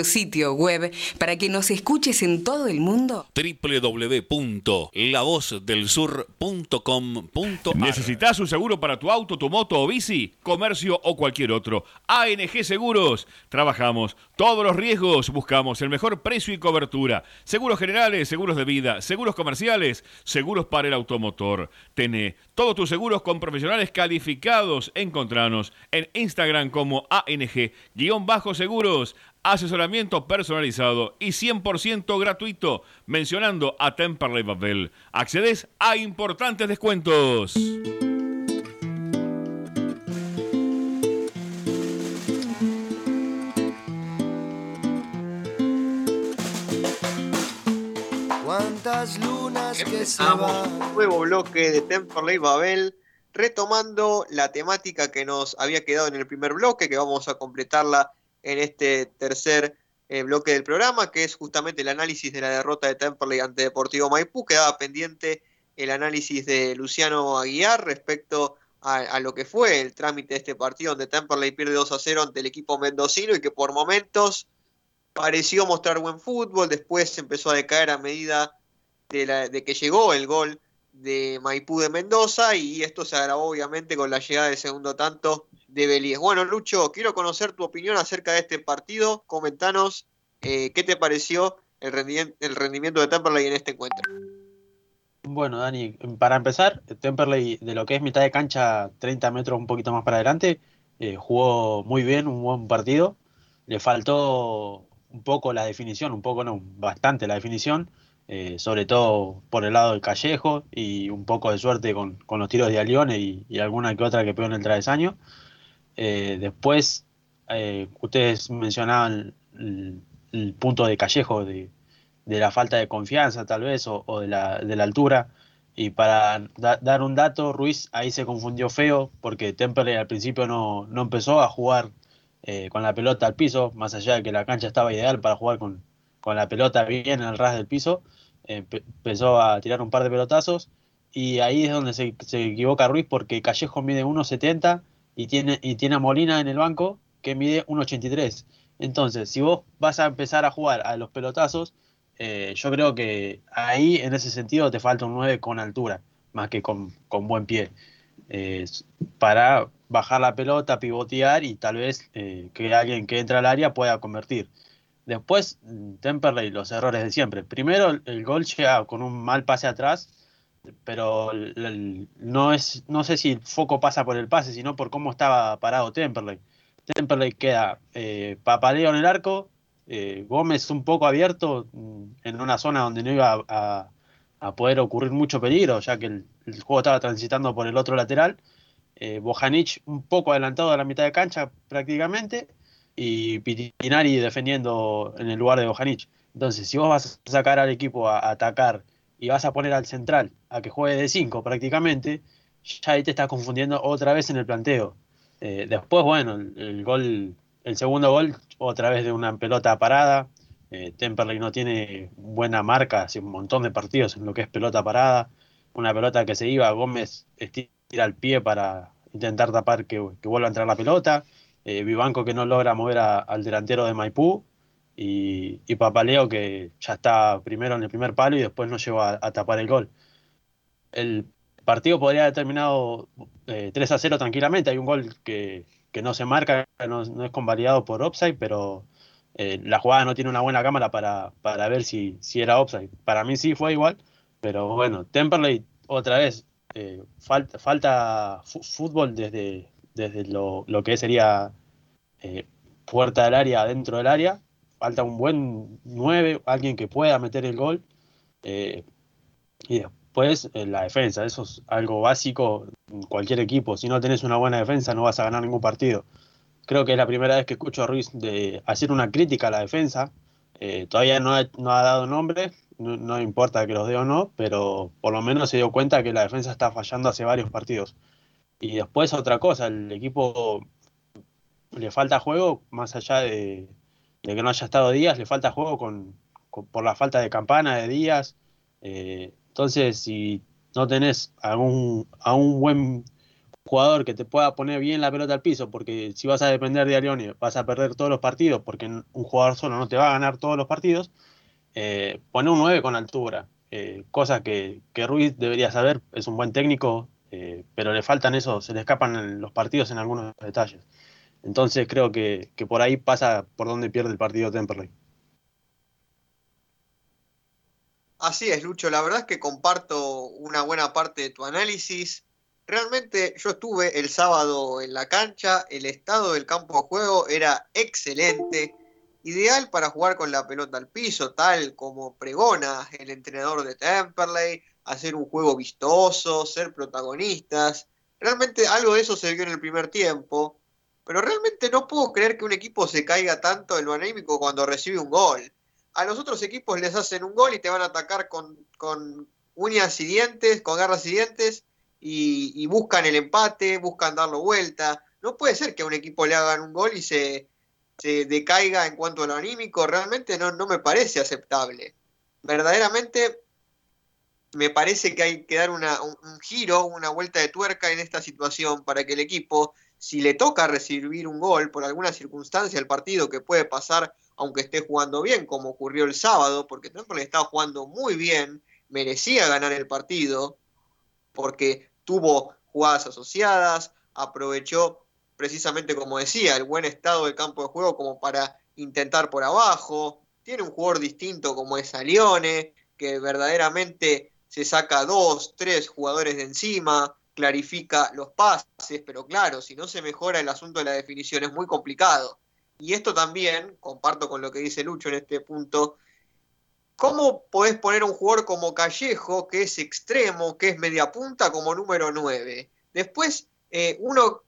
Nuestro sitio web para que nos escuches en todo el mundo. www.lavozdelsur.com.ar ¿Necesitas un seguro para tu auto, tu moto o bici, comercio o cualquier otro? ANG Seguros. Trabajamos todos los riesgos, buscamos el mejor precio y cobertura. Seguros generales, seguros de vida, seguros comerciales, seguros para el automotor. Tené todos tus seguros con profesionales calificados. Encontranos en Instagram como ANG-seguros. Asesoramiento personalizado y 100% gratuito. Mencionando a Temperley Babel. Accedes a importantes descuentos. Cuántas lunas que se van. nuevo bloque de Temperley Babel, retomando la temática que nos había quedado en el primer bloque, que vamos a completarla en este tercer eh, bloque del programa, que es justamente el análisis de la derrota de Temperley ante Deportivo Maipú. Quedaba pendiente el análisis de Luciano Aguiar respecto a, lo que fue el trámite de este partido, donde Temperley pierde 2 a 0 ante el equipo mendocino y que por momentos pareció mostrar buen fútbol, después empezó a decaer a medida de, la- de que llegó el gol de Maipú de Mendoza y esto se agravó obviamente con la llegada del segundo tanto de Belíes. Bueno, Lucho, quiero conocer tu opinión acerca de este partido. Comentanos eh, qué te pareció el rendimiento, de Temperley en este encuentro. Bueno, Dani, para empezar, Temperley, de lo que es mitad de cancha, 30 metros un poquito más para adelante, eh, jugó muy bien, un buen partido. Le faltó un poco la definición, un poco no, bastante la definición, eh, sobre todo por el lado del Callejo y un poco de suerte con, los tiros de Alione y, alguna que otra que pegó en el travesaño. Eh, después, ustedes mencionaban el, punto de Callejo, de, la falta de confianza tal vez, o, de, la, altura. Y para dar un dato, Ruiz ahí se confundió feo porque Temple al principio no, no empezó a jugar eh, con la pelota al piso, más allá de que la cancha estaba ideal para jugar con, con la pelota bien en el ras del piso. empezó a tirar un par de pelotazos y ahí es donde se, se equivoca Ruiz porque Callejo mide 1,70 y tiene, y tiene a Molina en el banco que mide 1,83. Entonces, si vos vas a empezar a jugar a los pelotazos, eh, yo creo que ahí en ese sentido te falta un 9 con altura, más que con, buen pie. para bajar la pelota, pivotear y tal vez eh, que alguien que entra al área pueda convertir. Después, Temperley, los errores de siempre. Primero, el gol llega con un mal pase atrás, pero no, es, no sé si el foco pasa por el pase, sino por cómo estaba parado Temperley. Temperley queda eh, Papaleo en el arco, eh, Gómez un poco abierto mm, en una zona donde no iba a, poder ocurrir mucho peligro, ya que el, juego estaba transitando por el otro lateral. Eh, Bojanic un poco adelantado a la mitad de cancha prácticamente y Pitinari defendiendo en el lugar de Bojanic. Entonces, si vos vas a sacar al equipo a, atacar y vas a poner al central a que juegue de 5 prácticamente, ya ahí te estás confundiendo otra vez en el planteo. Eh, después, bueno, el, gol, el segundo gol, otra vez de una pelota parada. Eh, Temperley no tiene buena marca, hace un montón de partidos en lo que es pelota parada. Una pelota que se iba, Gómez estira el pie para intentar tapar que, vuelva a entrar la pelota. Eh, Vivanco que no logra mover al delantero de Maipú. Y, Papaleo que ya está primero en el primer palo y después no llegó a, tapar el gol. El partido podría haber terminado 3 eh, a 0 tranquilamente. Hay un gol que, no se marca, no, es convalidado por offside, pero eh, la jugada no tiene una buena cámara para, ver si, si era offside. Para mí sí fue igual, pero bueno, Temperley otra vez, eh, falta, falta fútbol desde, desde lo, que sería puerta del área, dentro del área. Falta un buen 9, alguien que pueda meter el gol. y después pues la defensa, eso es algo básico en cualquier equipo. Si no tenés una buena defensa no vas a ganar ningún partido. Creo que es la primera vez que escucho a Ruiz de hacer una crítica a la defensa. Eh, todavía no ha, no ha, dado nombre, no, importa que los dé o no, pero por lo menos se dio cuenta que la defensa está fallando hace varios partidos. Y después otra cosa, el equipo le falta juego, más allá de, que no haya estado Díaz, le falta juego con, por la falta de campana de Díaz. Eh, entonces, si no tenés a un, a un buen jugador que te pueda poner bien la pelota al piso, porque si vas a depender de Arione vas a perder todos los partidos, porque un jugador solo no te va a ganar todos los partidos, eh, pone un 9 con altura, eh, cosa que, Ruiz debería saber, es un buen técnico, eh, pero le faltan eso, se le escapan los partidos en algunos detalles. Entonces creo que, que por ahí pasa por donde pierde el partido Temperley. Así es, Lucho. La verdad es que comparto una buena parte de tu análisis. Realmente yo estuve el sábado en la cancha, el estado del campo de juego era excelente, ideal para jugar con la pelota al piso, tal como pregona el entrenador de Temperley, hacer un juego vistoso, ser protagonistas. Realmente algo de eso se vio en el primer tiempo, pero realmente no puedo creer que un equipo se caiga tanto en lo anémico cuando recibe un gol a los otros equipos les hacen un gol y te van a atacar con, uñas y dientes, con garras y dientes, y, buscan el empate, buscan darlo vuelta. No puede ser que a un equipo le hagan un gol y se, decaiga en cuanto a lo anímico, realmente no, no me parece aceptable. Verdaderamente me parece que hay que dar una, un, un, giro, una vuelta de tuerca en esta situación para que el equipo, si le toca recibir un gol por alguna circunstancia del partido que puede pasar aunque esté jugando bien, como ocurrió el sábado, porque le estaba jugando muy bien, merecía ganar el partido, porque tuvo jugadas asociadas, aprovechó precisamente como decía, el buen estado del campo de juego como para intentar por abajo, tiene un jugador distinto como es Alione, que verdaderamente se saca dos, tres jugadores de encima, clarifica los pases, pero claro, si no se mejora el asunto de la definición es muy complicado. Y esto también, comparto con lo que dice Lucho en este punto, ¿cómo podés poner un jugador como Callejo, que es extremo, que es media punta, como número 9? Después, eh, uno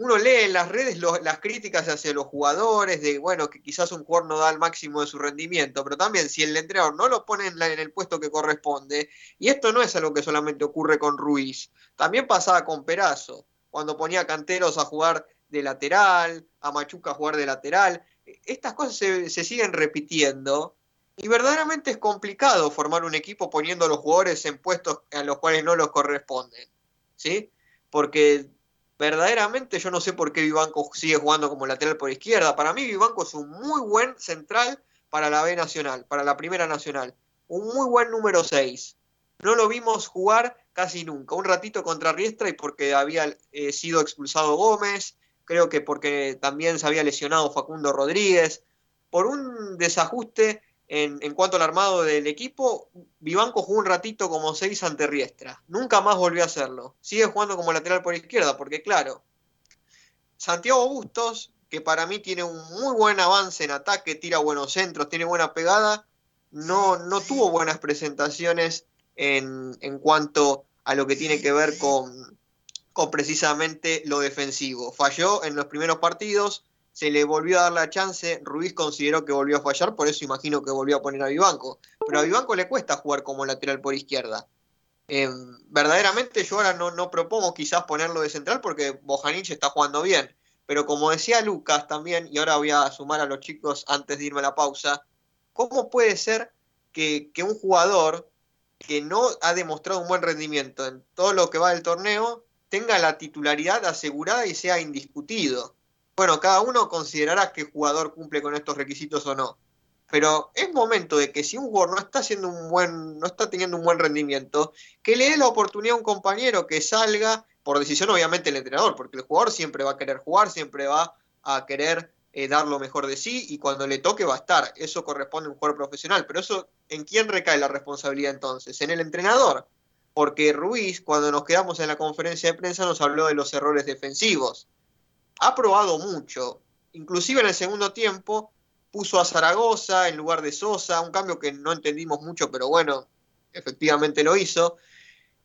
uno lee en las redes las críticas hacia los jugadores, de bueno, que quizás un jugador no da el máximo de su rendimiento, pero también si el entrenador no lo pone en, el puesto que corresponde, y esto no es algo que solamente ocurre con Ruiz, también pasaba con Perazo, cuando ponía a Canteros a jugar de lateral, a Machuca a jugar de lateral, estas cosas se, se siguen repitiendo. Y verdaderamente es complicado formar un equipo poniendo a los jugadores en puestos a los cuales no los corresponden. ¿Sí? Porque verdaderamente yo no sé por qué Vivanco sigue jugando como lateral por izquierda. Para mí Vivanco es un muy buen central para la B Nacional, para la Primera Nacional. Un muy buen número 6. No lo vimos jugar casi nunca. Un ratito contra Riestra y porque había eh, sido expulsado Gómez. Creo que porque también se había lesionado Facundo Rodríguez. Por un desajuste en, cuanto al armado del equipo, Vivanco jugó un ratito como seis ante Riestra. Nunca más volvió a hacerlo. Sigue jugando como lateral por izquierda, porque claro, Santiago Bustos, que para mí tiene un muy buen avance en ataque, tira buenos centros, tiene buena pegada, no, no tuvo buenas presentaciones en, en cuanto a lo que tiene que ver con, con precisamente lo defensivo. Falló en los primeros partidos, se le volvió a dar la chance, Ruiz consideró que volvió a fallar, por eso imagino que volvió a poner a Vivanco. Pero a Vivanco le cuesta jugar como lateral por izquierda. Em, verdaderamente yo ahora no, propongo quizás ponerlo de central porque Bojanic está jugando bien. Pero como decía Lucas también, y ahora voy a sumar a los chicos antes de irme a la pausa, ¿cómo puede ser que, que un jugador que no ha demostrado un buen rendimiento en todo lo que va del torneo tenga la titularidad asegurada y sea indiscutido? Bueno, cada uno considerará qué jugador cumple con estos requisitos o no. Pero es momento de que si un jugador no está haciendo un buen, no está teniendo un buen rendimiento, que le dé la oportunidad a un compañero que salga, por decisión obviamente el entrenador, porque el jugador siempre va a querer jugar, siempre va a querer eh, dar lo mejor de sí y cuando le toque va a estar. Eso corresponde a un jugador profesional. Pero eso, ¿en quién recae la responsabilidad entonces? En el entrenador. Porque Ruiz, cuando nos quedamos en la conferencia de prensa, nos habló de los errores defensivos ha probado mucho. Inclusive en el segundo tiempo puso a Zaragoza en lugar de Sosa, un cambio que no entendimos mucho, pero bueno, efectivamente lo hizo.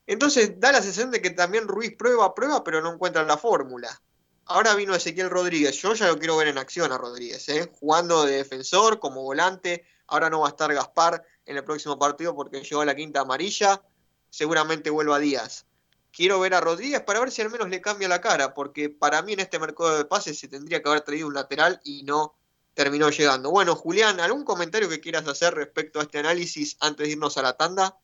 Entonces da la sensación de que también Ruiz prueba, prueba, pero no encuentra la fórmula. Ahora vino Ezequiel Rodríguez, yo ya lo quiero ver en acción a Rodríguez, ¿eh? jugando de defensor, como volante. Ahora no va a estar Gaspar en el próximo partido porque llegó a la quinta amarilla. Seguramente vuelva Díaz quiero ver a Rodríguez para ver si al menos le cambia la cara, porque para mí en este mercado de pases se tendría que haber traído un lateral y no terminó llegando. Bueno, Julián, ¿algún comentario que quieras hacer respecto a este análisis antes de irnos a la tanda?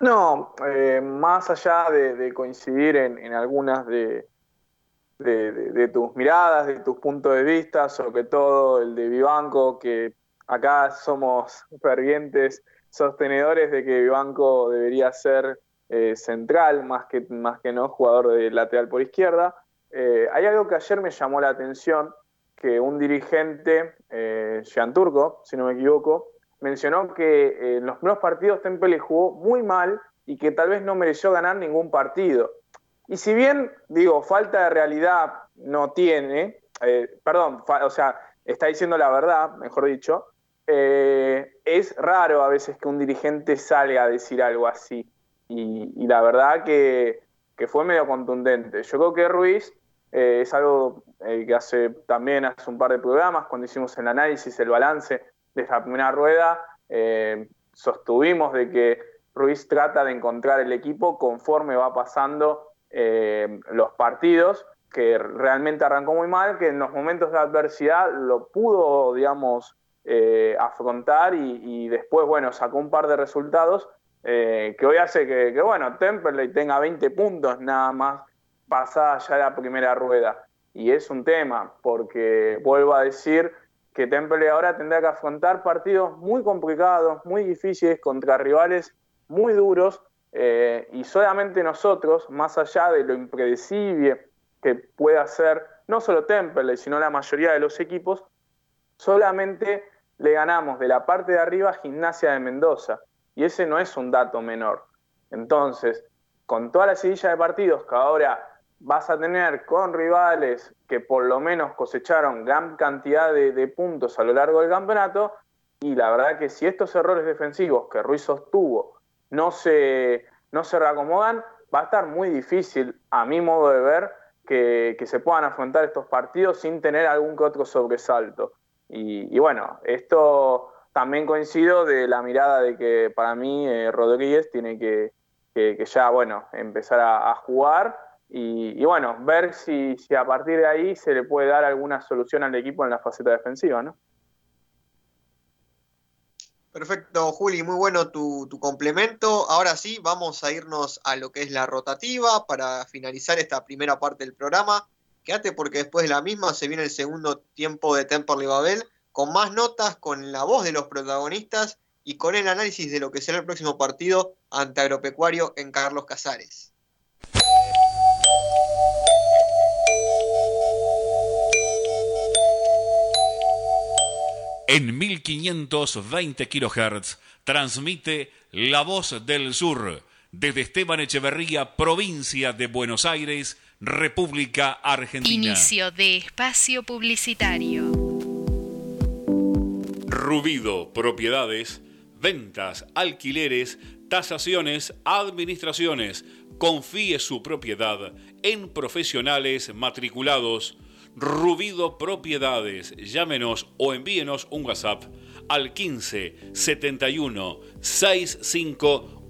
No, eh, más allá de, coincidir en, algunas de, de, tus miradas, de tus puntos de vista, sobre todo el de Vivanco, que acá somos fervientes sostenedores de que Vivanco debería ser eh, central más que, más que no jugador de lateral por izquierda. Eh, hay algo que ayer me llamó la atención, que un dirigente, eh, Jean Turco, si no me equivoco, mencionó que en los primeros partidos Temple jugó muy mal y que tal vez no mereció ganar ningún partido. Y si bien, digo, falta de realidad no tiene, perdón, o sea, está diciendo la verdad, mejor dicho, eh, es raro a veces que un dirigente salga a decir algo así. Y, la verdad que, fue medio contundente. Yo creo que Ruiz eh, es algo eh, que hace también hace un par de programas, cuando hicimos el análisis, el balance de esta primera rueda, sostuvimos de que Ruiz trata de encontrar el equipo conforme va pasando los partidos, que realmente arrancó muy mal, que en los momentos de adversidad lo pudo, digamos, eh, afrontar y, después, bueno, sacó un par de resultados eh, que hoy hace que, bueno, Temperley tenga 20 puntos nada más pasada ya la primera rueda. Y es un tema, porque vuelvo a decir que Temperley ahora tendrá que afrontar partidos muy complicados, muy difíciles contra rivales muy duros eh, y solamente nosotros, más allá de lo impredecible que pueda ser no solo Temperley, sino la mayoría de los equipos, solamente le ganamos de la parte de arriba a Gimnasia de Mendoza. Y ese no es un dato menor. Entonces, con toda la silla de partidos que ahora vas a tener con rivales que por lo menos cosecharon gran cantidad de, puntos a lo largo del campeonato, y la verdad que si estos errores defensivos que Ruiz sostuvo no se, no se reacomodan, va a estar muy difícil, a mi modo de ver, que, se puedan afrontar estos partidos sin tener algún que otro sobresalto. Y, bueno, esto también coincido de la mirada de que para mí eh, Rodríguez tiene que, ya, bueno, empezar a, jugar y, bueno, ver si, si, a partir de ahí se le puede dar alguna solución al equipo en la faceta defensiva, ¿no? Perfecto, Juli, muy bueno tu, complemento. Ahora sí, vamos a irnos a lo que es la rotativa para finalizar esta primera parte del programa. Quédate porque después de la misma se viene el segundo tiempo de Temperley Babel con más notas, con la voz de los protagonistas y con el análisis de lo que será el próximo partido ante Agropecuario en Carlos Casares. En 1520 kHz transmite La Voz del Sur desde Esteban Echeverría, provincia de Buenos Aires, República Argentina. Inicio de espacio publicitario. Rubido Propiedades, ventas, alquileres, tasaciones, administraciones. Confíe su propiedad en profesionales matriculados Rubido Propiedades. Llámenos o envíenos un WhatsApp al 15 71 65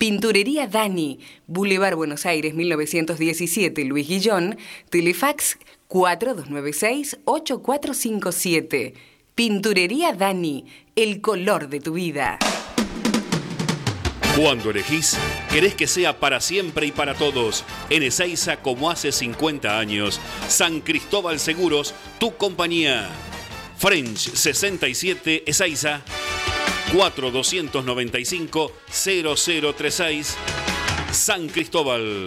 Pinturería Dani, Boulevard Buenos Aires 1917, Luis Guillón, Telefax 4296-8457. Pinturería Dani, el color de tu vida. Cuando elegís, querés que sea para siempre y para todos. En Ezeiza, como hace 50 años. San Cristóbal Seguros, tu compañía. French 67 Ezeiza 4295 0036 San Cristóbal.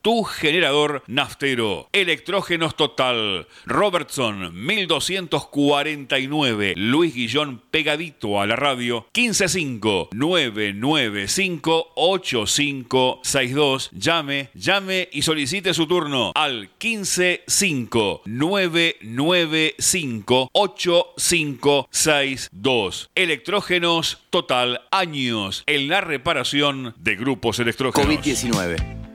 tu generador naftero. Electrógenos Total. Robertson 1249. Luis Guillón pegadito a la radio. 155 995 8562. Llame, llame y solicite su turno al 155 995 8562. Electrógenos Total. Años en la reparación de grupos electrógenos. COVID-19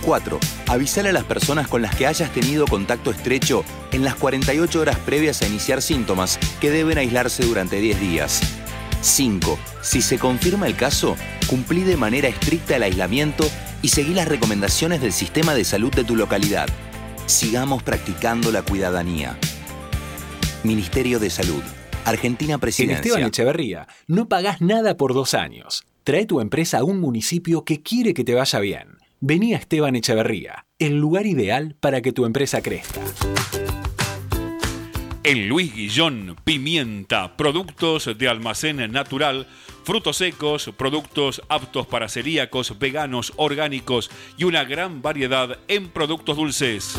4. Avisar a las personas con las que hayas tenido contacto estrecho en las 48 horas previas a iniciar síntomas que deben aislarse durante 10 días. 5. Si se confirma el caso, cumplí de manera estricta el aislamiento y seguí las recomendaciones del sistema de salud de tu localidad. Sigamos practicando la cuidadanía. Ministerio de Salud. Argentina Presidencia. En Esteban Echeverría, no pagás nada por dos años. Trae tu empresa a un municipio que quiere que te vaya bien. Vení a Esteban Echeverría, el lugar ideal para que tu empresa crezca. En Luis Guillón, pimienta, productos de almacén natural, frutos secos, productos aptos para celíacos, veganos, orgánicos y una gran variedad en productos dulces.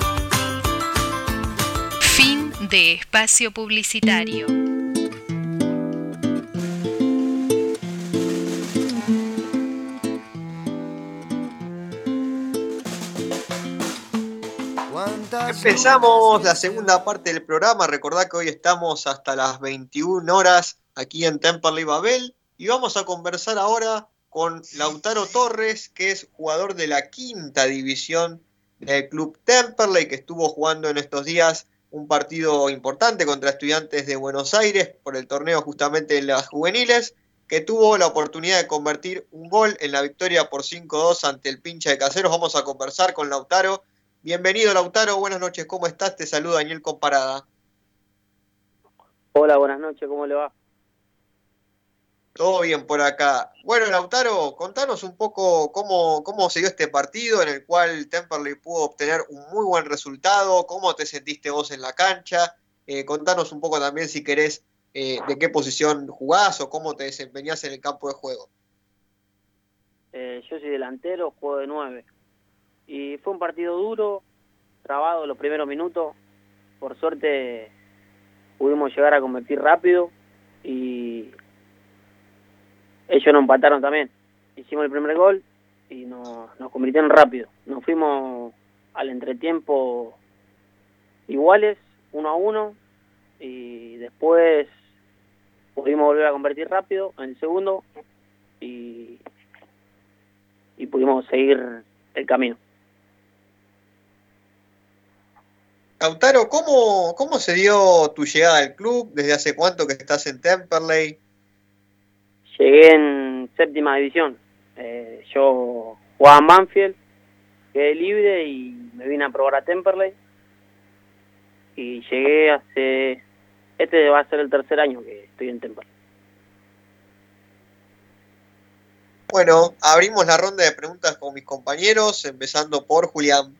De espacio publicitario. Empezamos la segunda parte del programa. Recordad que hoy estamos hasta las 21 horas aquí en Temperley Babel y vamos a conversar ahora con Lautaro Torres, que es jugador de la quinta división del club Temperley, que estuvo jugando en estos días un partido importante contra estudiantes de Buenos Aires por el torneo justamente en las juveniles, que tuvo la oportunidad de convertir un gol en la victoria por 5-2 ante el pincha de Caseros. Vamos a conversar con Lautaro. Bienvenido Lautaro, buenas noches, ¿cómo estás? Te saluda Daniel Comparada. Hola, buenas noches, ¿cómo le va? Todo bien por acá. Bueno, Lautaro, contanos un poco cómo, cómo se dio este partido en el cual Temperley pudo obtener un muy buen resultado, cómo te sentiste vos en la cancha. Eh, contanos un poco también, si querés, eh, de qué posición jugás o cómo te desempeñás en el campo de juego. Eh, yo soy delantero, juego de nueve. Y fue un partido duro, trabado los primeros minutos. Por suerte pudimos llegar a convertir rápido y ellos nos empataron también. Hicimos el primer gol y nos, nos convirtieron rápido. Nos fuimos al entretiempo iguales, uno a uno, y después pudimos volver a convertir rápido en el segundo y, y pudimos seguir el camino. Lautaro, ¿cómo, ¿cómo se dio tu llegada al club? ¿Desde hace cuánto que estás en Temperley? Llegué en séptima división. Eh, yo jugaba en Banfield, quedé libre y me vine a probar a Temperley. Y llegué hace... Este va a ser el tercer año que estoy en Temperley. Bueno, abrimos la ronda de preguntas con mis compañeros, empezando por Julián.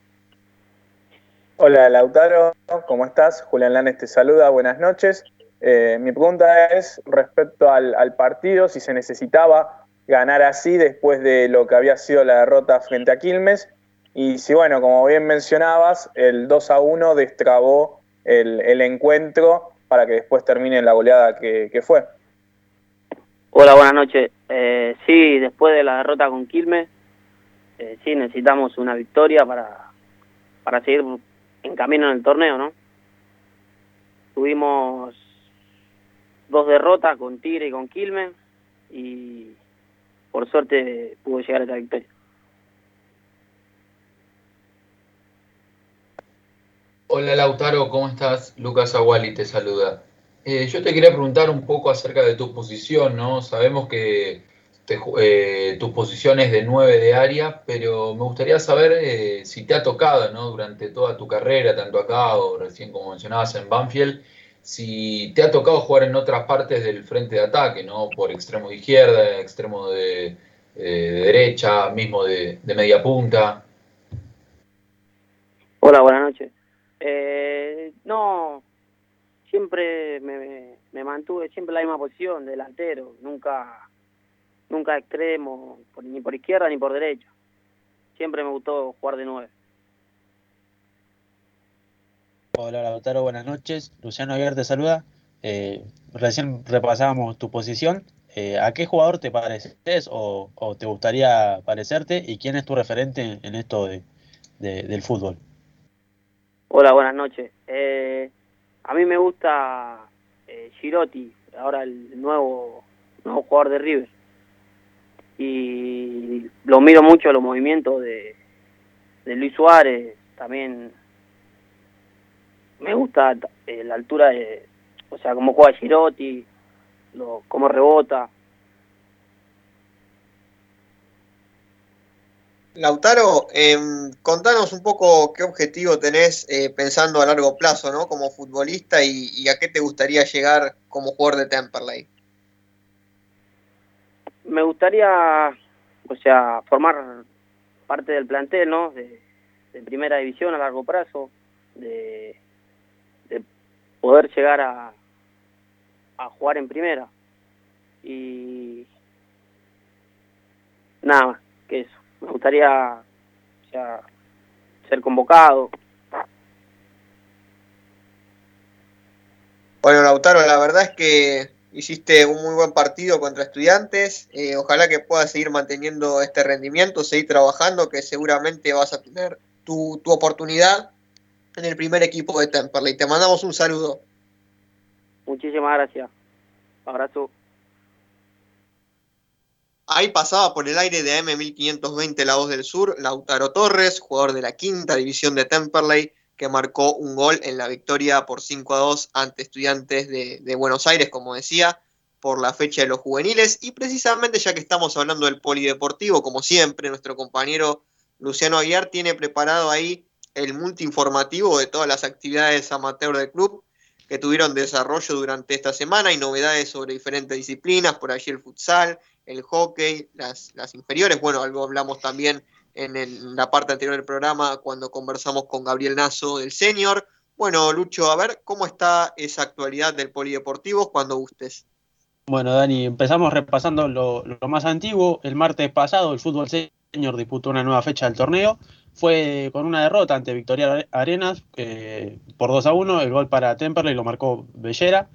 Hola Lautaro, ¿cómo estás? Julián Lanes te saluda, buenas noches. Eh, mi pregunta es respecto al, partido, si se necesitaba ganar así después de lo que había sido la derrota frente a Quilmes, y si, bueno, como bien mencionabas, el 2 a 1 destrabó el, encuentro para que después termine la goleada que, que fue. Hola, buenas noches. Eh, sí, después de la derrota con Quilmes, eh, sí necesitamos una victoria para, para seguir en camino en el torneo, ¿no? Tuvimos dos derrotas con Tigre y con Quilmes y por suerte pudo llegar a esta victoria. Hola Lautaro, ¿cómo estás? Lucas Aguali te saluda. Eh, yo te quería preguntar un poco acerca de tu posición, ¿no? Sabemos que te, eh, tu posición es de 9 de área, pero me gustaría saber eh, si te ha tocado, ¿no? Durante toda tu carrera, tanto acá o recién como mencionabas en Banfield, si te ha tocado jugar en otras partes del frente de ataque, ¿no? Por extremo de izquierda, extremo de, eh, de derecha, mismo de, de, media punta. Hola, buenas noches. Eh, no, siempre me, me, mantuve siempre en la misma posición, delantero, nunca nunca extremo, ni por izquierda ni por derecha. Siempre me gustó jugar de nueve. Hola Lautaro, buenas noches. Luciano Aguiar te saluda. Eh, recién repasábamos tu posición. Eh, ¿A qué jugador te pareces o, te gustaría parecerte y quién es tu referente en esto de, de, del fútbol? Hola, buenas noches. Eh, a mí me gusta eh, Girotti, ahora el nuevo, nuevo jugador de River. Y lo miro mucho los movimientos de Luis Suárez, también me gusta eh, la altura de, o sea, cómo juega Girotti, lo, cómo rebota. Lautaro, em, contanos un poco qué objetivo tenés eh, pensando a largo plazo, ¿no? Como futbolista y, y, a qué te gustaría llegar como jugador de Temperley. Me gustaría, o sea, formar parte del plantel, ¿no? De, de primera división a largo plazo, de poder llegar a, a jugar en primera. Y nada más que eso. Me gustaría o sea, ser convocado. Bueno, Lautaro, la verdad es que hiciste un muy buen partido contra estudiantes. Eh, ojalá que puedas seguir manteniendo este rendimiento, seguir trabajando, que seguramente vas a tener tu, tu oportunidad en el primer equipo de Temperley. Te mandamos un saludo. Muchísimas gracias. Abrazo. Ahí pasaba por el aire de AM1520 La Voz del Sur, Lautaro Torres, jugador de la quinta división de Temperley, que marcó un gol en la victoria por 5 a 2 ante estudiantes de, de Buenos Aires, como decía, por la fecha de los juveniles. Y precisamente ya que estamos hablando del polideportivo, como siempre, nuestro compañero Luciano Aguiar tiene preparado ahí el multiinformativo de todas las actividades amateur del club que tuvieron desarrollo durante esta semana y novedades sobre diferentes disciplinas, por allí el futsal, el hockey, las, las inferiores. Bueno, algo hablamos también en, la parte anterior del programa cuando conversamos con Gabriel Nazo del senior. Bueno, Lucho, a ver cómo está esa actualidad del polideportivo cuando gustes. Bueno, Dani, empezamos repasando lo, lo más antiguo. El martes pasado el fútbol senior disputó una nueva fecha del torneo. Fue con una derrota ante Victoria Arenas por 2 a 1. El gol para Temperley lo marcó Bellera.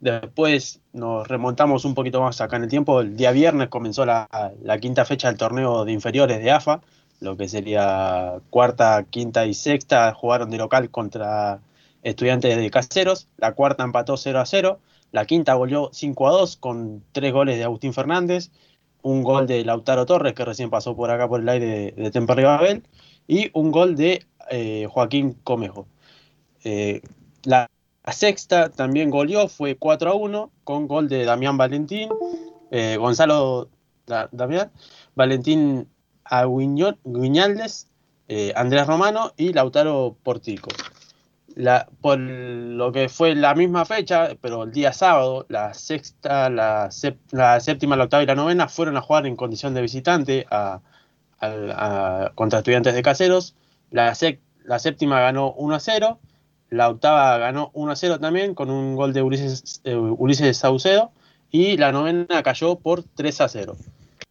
Después nos remontamos un poquito más acá en el tiempo. El día viernes comenzó la, la, quinta fecha del torneo de inferiores de AFA, lo que sería cuarta, quinta y sexta. Jugaron de local contra estudiantes de caseros. La cuarta empató 0 a 0. La quinta goleó 5 a 2 con tres goles de Agustín Fernández, un gol de Lautaro Torres, que recién pasó por acá por el aire de, de y un gol de eh, Joaquín Comejo. Eh, la sexta también goleó, fue 4 a 1, con gol de Damián Valentín, eh, Gonzalo da, Damián, Valentín Aguiñaldes, Andrés Romano y Lautaro Portico. Por lo que fue la misma fecha, pero el día sábado, la sexta, la, séptima, la octava y la novena fueron a jugar en condición de visitante a, contra estudiantes de caseros. La séptima ganó 1 a 0 la octava ganó 1 a 0 también con un gol de Ulises, eh, Ulises Saucedo. Y la novena cayó por 3 a 0.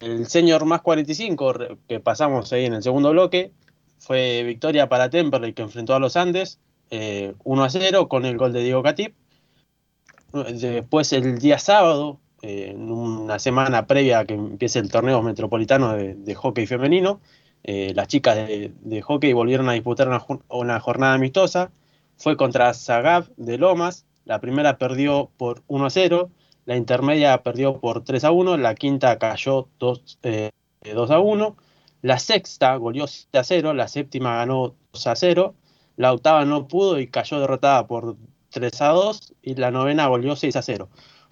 El señor más 45 que pasamos ahí en el segundo bloque fue victoria para Temperley que enfrentó a los Andes eh, 1 a 0 con el gol de Diego Catip. Después el día sábado, eh, en una semana previa a que empiece el torneo metropolitano de, hockey femenino, eh, las chicas de, hockey volvieron a disputar una, jornada amistosa. Fue contra Zagab de Lomas. La primera perdió por 1 a 0, la intermedia perdió por 3 a 1, la quinta cayó 2, eh, 2 a 1, la sexta goleó 7 a 0, la séptima ganó 2 a 0, la octava no pudo y cayó derrotada por 3 a 2 y la novena goleó 6 a 0.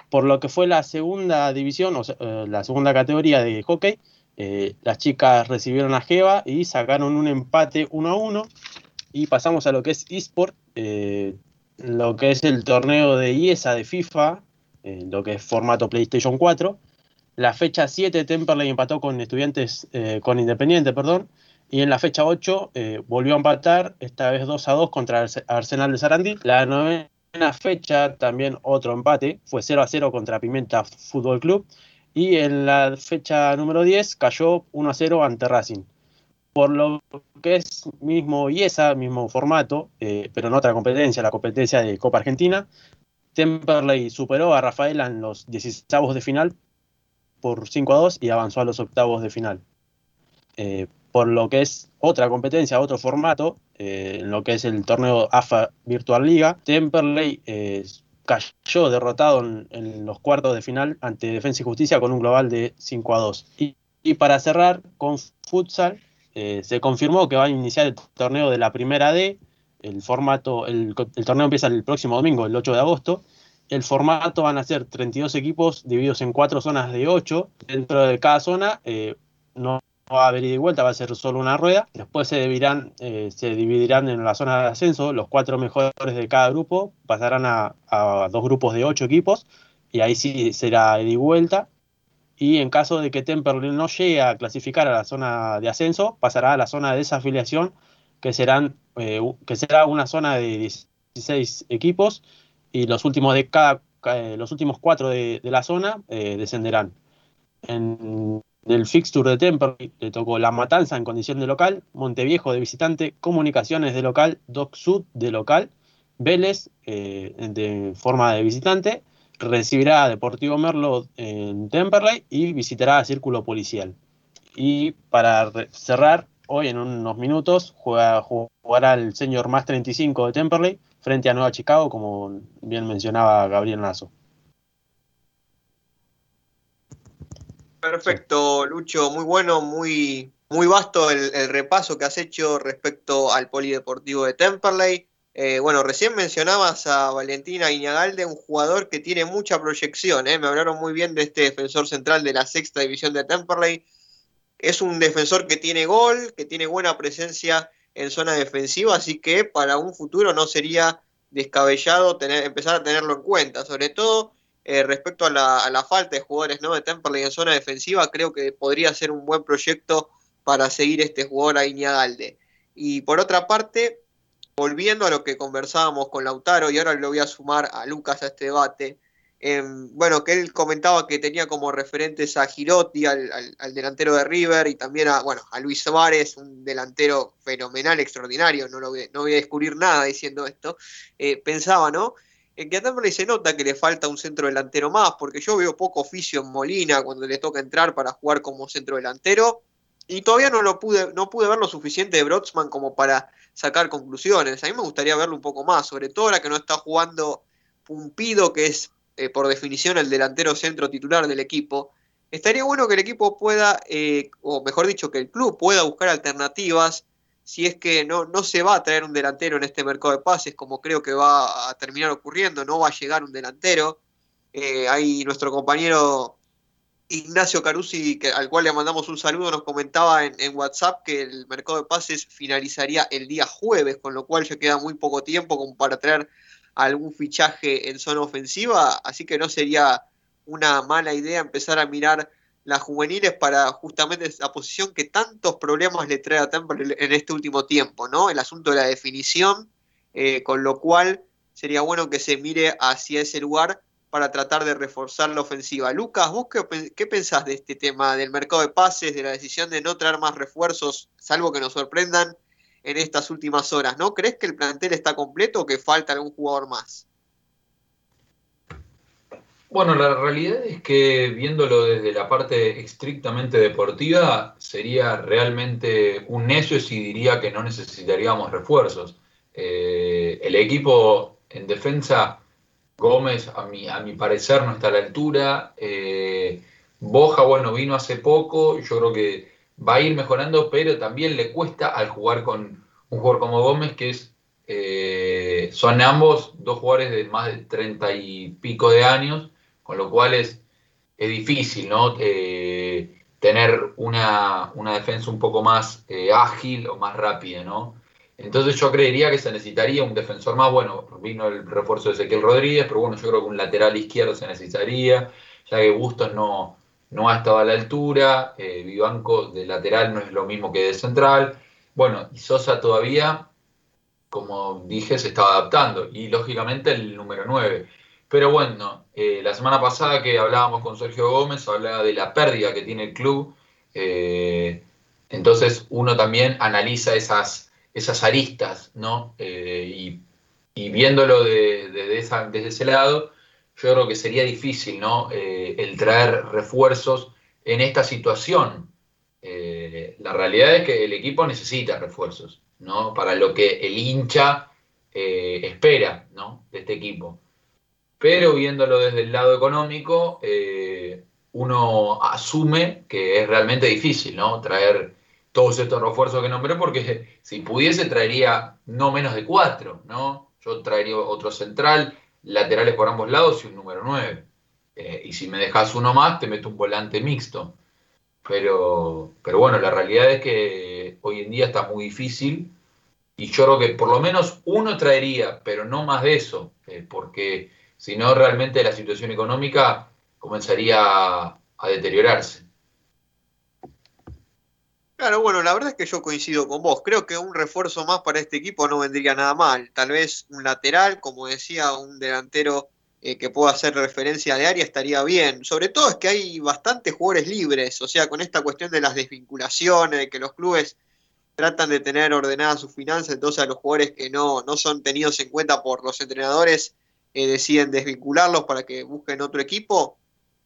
Por lo que fue la segunda división, o sea, eh, la segunda categoría de hockey, eh, las chicas recibieron a Jeva y sacaron un empate 1 a 1 y pasamos a lo que es eSport, eh, lo que es el torneo de IESA de FIFA, lo que es formato PlayStation 4. La fecha 7 Temperley empató con estudiantes, con Independiente, perdón, y en la fecha 8 eh, volvió a empatar, esta vez 2 a 2 contra Arsenal de Sarandí. La novena fecha también otro empate, fue 0 a 0 contra Pimenta Fútbol Club. Y en la fecha número 10 cayó 1 a 0 ante Racing por lo que es mismo IESA, mismo formato, eh, pero en otra competencia, la competencia de Copa Argentina, Temperley superó a Rafaela en los 16 de final por 5 a 2 y avanzó a los octavos de final. Eh, por lo que es otra competencia, otro formato, eh, en lo que es el torneo AFA Virtual Liga, Temperley eh, cayó derrotado en, los cuartos de final ante Defensa y Justicia con un global de 5 a 2. Y, y para cerrar con futsal, eh, se confirmó que va a iniciar el torneo de la primera D. El formato, el, torneo empieza el próximo domingo, el 8 de agosto. El formato van a ser 32 equipos divididos en cuatro zonas de 8. Dentro de cada zona no va a haber ida y vuelta, va a ser solo una rueda. Después se dividirán, eh, se dividirán en la zona de ascenso, los cuatro mejores de cada grupo pasarán a, a dos grupos de ocho equipos y ahí sí será ida y vuelta. Y en caso de que Temperley no llegue a clasificar a la zona de ascenso, pasará a la zona de desafiliación, que, serán, eh, que será una zona de 16 equipos y los últimos de cada eh, los últimos cuatro de, de la zona eh, descenderán. En el fixture de Temperley le tocó La Matanza en condición de local, Monteviejo de visitante, Comunicaciones de local, Doc Sud de local, Vélez eh, de forma de visitante, recibirá a Deportivo Merlo en Temperley y visitará a Círculo Policial. Y para cerrar, hoy en unos minutos juega, jugará el señor más 35 de Temperley frente a Nueva Chicago, como bien mencionaba Gabriel Lazo. Perfecto, Lucho, muy bueno, muy, muy vasto el, repaso que has hecho respecto al polideportivo de Temperley. Eh, bueno, recién mencionabas a Valentina Iñagalde, un jugador que tiene mucha proyección. ¿eh? Me hablaron muy bien de este defensor central de la sexta división de Temperley. Es un defensor que tiene gol, que tiene buena presencia en zona defensiva, así que para un futuro no sería descabellado tener, empezar a tenerlo en cuenta, sobre todo eh, respecto a la, a la, falta de jugadores ¿no? de Temperley en zona defensiva, creo que podría ser un buen proyecto para seguir este jugador a Iñagalde. Y por otra parte, volviendo a lo que conversábamos con Lautaro, y ahora lo voy a sumar a Lucas a este debate, eh, bueno, que él comentaba que tenía como referentes a Girotti, al, al, delantero de River, y también a, bueno, a Luis Suárez, un delantero fenomenal, extraordinario, no, lo voy a descubrir nada diciendo esto, eh, pensaba, ¿no? En que a Temperley se nota que le falta un centro delantero más, porque yo veo poco oficio en Molina cuando le toca entrar para jugar como centro delantero, y todavía no lo pude, no pude ver lo suficiente de Brotsman como para sacar conclusiones. A mí me gustaría verlo un poco más, sobre todo ahora que no está jugando Pumpido, que es eh, por definición el delantero centro titular del equipo. Estaría bueno que el equipo pueda, eh, o mejor dicho, que el club pueda buscar alternativas si es que no, no se va a traer un delantero en este mercado de pases, como creo que va a terminar ocurriendo, no va a llegar un delantero. Eh, ahí nuestro compañero Ignacio Carusi, que, al cual le mandamos un saludo, nos comentaba en, WhatsApp que el mercado de pases finalizaría el día jueves, con lo cual ya queda muy poco tiempo para traer algún fichaje en zona ofensiva, así que no sería una mala idea empezar a mirar las juveniles para justamente esa posición que tantos problemas le trae a Temple en este último tiempo, ¿no? El asunto de la definición, eh, con lo cual sería bueno que se mire hacia ese lugar para tratar de reforzar la ofensiva. Lucas, ¿vos qué, qué, pensás de este tema del mercado de pases, de la decisión de no traer más refuerzos, salvo que nos sorprendan en estas últimas horas? ¿No crees que el plantel está completo o que falta algún jugador más? Bueno, la realidad es que viéndolo desde la parte estrictamente deportiva, sería realmente un necio si diría que no necesitaríamos refuerzos. Eh, el equipo en defensa, Gómez, a mi, a mi parecer, no está a la altura. Eh, Boja, bueno, vino hace poco, yo creo que va a ir mejorando, pero también le cuesta al jugar con un jugador como Gómez, que es, eh, son ambos dos jugadores de más de treinta y pico de años con lo cual es, es difícil, ¿no? Eh, tener una, una, defensa un poco más eh, ágil o más rápida, ¿no? Entonces yo creería que se necesitaría un defensor más, bueno, vino el refuerzo de Ezequiel Rodríguez, pero bueno, yo creo que un lateral izquierdo se necesitaría, ya que Bustos no, no ha estado a la altura, eh, Vivanco de lateral no es lo mismo que de central, bueno, y Sosa todavía, como dije, se estaba adaptando, y lógicamente el número 9. Pero bueno, eh, la semana pasada que hablábamos con Sergio Gómez, hablaba de la pérdida que tiene el club. Eh, entonces uno también analiza esas, esas aristas, ¿no? Eh, y, viéndolo de, de, esa, desde ese lado, yo creo que sería difícil, ¿no? El traer refuerzos en esta situación. la realidad es que el equipo necesita refuerzos, ¿no? Para lo que el hincha espera, ¿no? De este equipo pero viéndolo desde el lado económico, eh, uno asume que es realmente difícil, ¿no? Traer todos estos refuerzos que nombré, porque <laughs> si pudiese traería no menos de cuatro, ¿no? Yo traería otro central, laterales por ambos lados y un número nueve. Eh, y si me dejas uno más, te meto un volante mixto. Pero, pero bueno, la realidad es que hoy en día está muy difícil y yo creo que por lo menos uno traería, pero no más de eso, eh, porque si no realmente la situación económica comenzaría a, deteriorarse. Claro, bueno, la verdad es que yo coincido con vos. Creo que un refuerzo más para este equipo no vendría nada mal. Tal vez un lateral, como decía, un delantero eh, que pueda hacer referencia de área estaría bien. Sobre todo es que hay bastantes jugadores libres, o sea, con esta cuestión de las desvinculaciones, de que los clubes tratan de tener ordenadas sus finanzas, entonces a los jugadores que no, no son tenidos en cuenta por los entrenadores eh, deciden desvincularlos para que busquen otro equipo.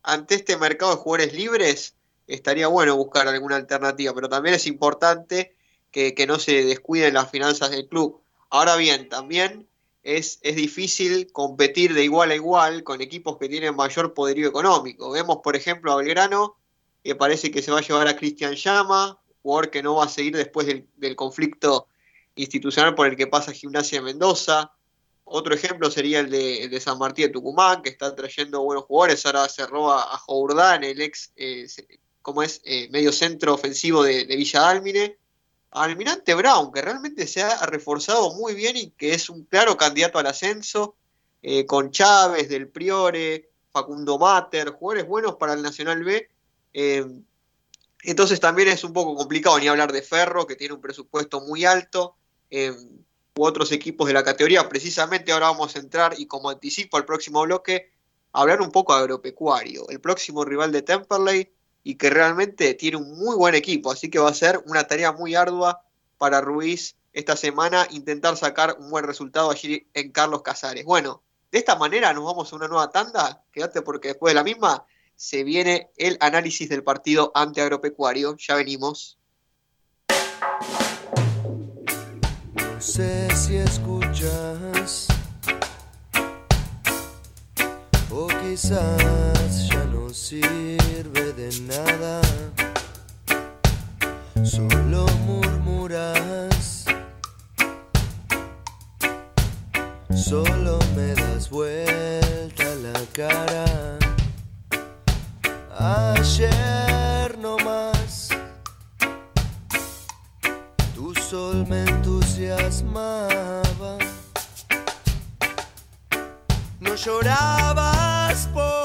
Ante este mercado de jugadores libres, estaría bueno buscar alguna alternativa, pero también es importante que, no se descuiden las finanzas del club. Ahora bien, también es, es, difícil competir de igual a igual con equipos que tienen mayor poderío económico. Vemos, por ejemplo, a Belgrano, que parece que se va a llevar a Cristian Llama, jugador que no va a seguir después del, del conflicto institucional por el que pasa Gimnasia de Mendoza. Otro ejemplo sería el de, San Martín de Tucumán, que está trayendo buenos jugadores. Ahora se roba a Jourdán, el ex, eh, como es, eh, medio centro ofensivo de, Villa Dálmine Almirante Brown, que realmente se ha reforzado muy bien y que es un claro candidato al ascenso, eh, con Chávez, Del Priore, Facundo Mater, jugadores buenos para el Nacional B. Eh, entonces también es un poco complicado ni hablar de Ferro, que tiene un presupuesto muy alto, eh, u otros equipos de la categoría. Precisamente ahora vamos a entrar, y como anticipo al próximo bloque, hablar un poco agropecuario. El próximo rival de Temperley y que realmente tiene un muy buen equipo, así que va a ser una tarea muy ardua para Ruiz esta semana intentar sacar un buen resultado allí en Carlos Casares. Bueno, de esta manera nos vamos a una nueva tanda, quédate porque después de la misma se viene el análisis del partido ante Agropecuario, ya venimos. Sé si escuchas. O quizás ya no sirve de nada, solo murmuras, solo me das vuelta la cara. Ayer no más, tu sol me entusiasmaba, no llorabas por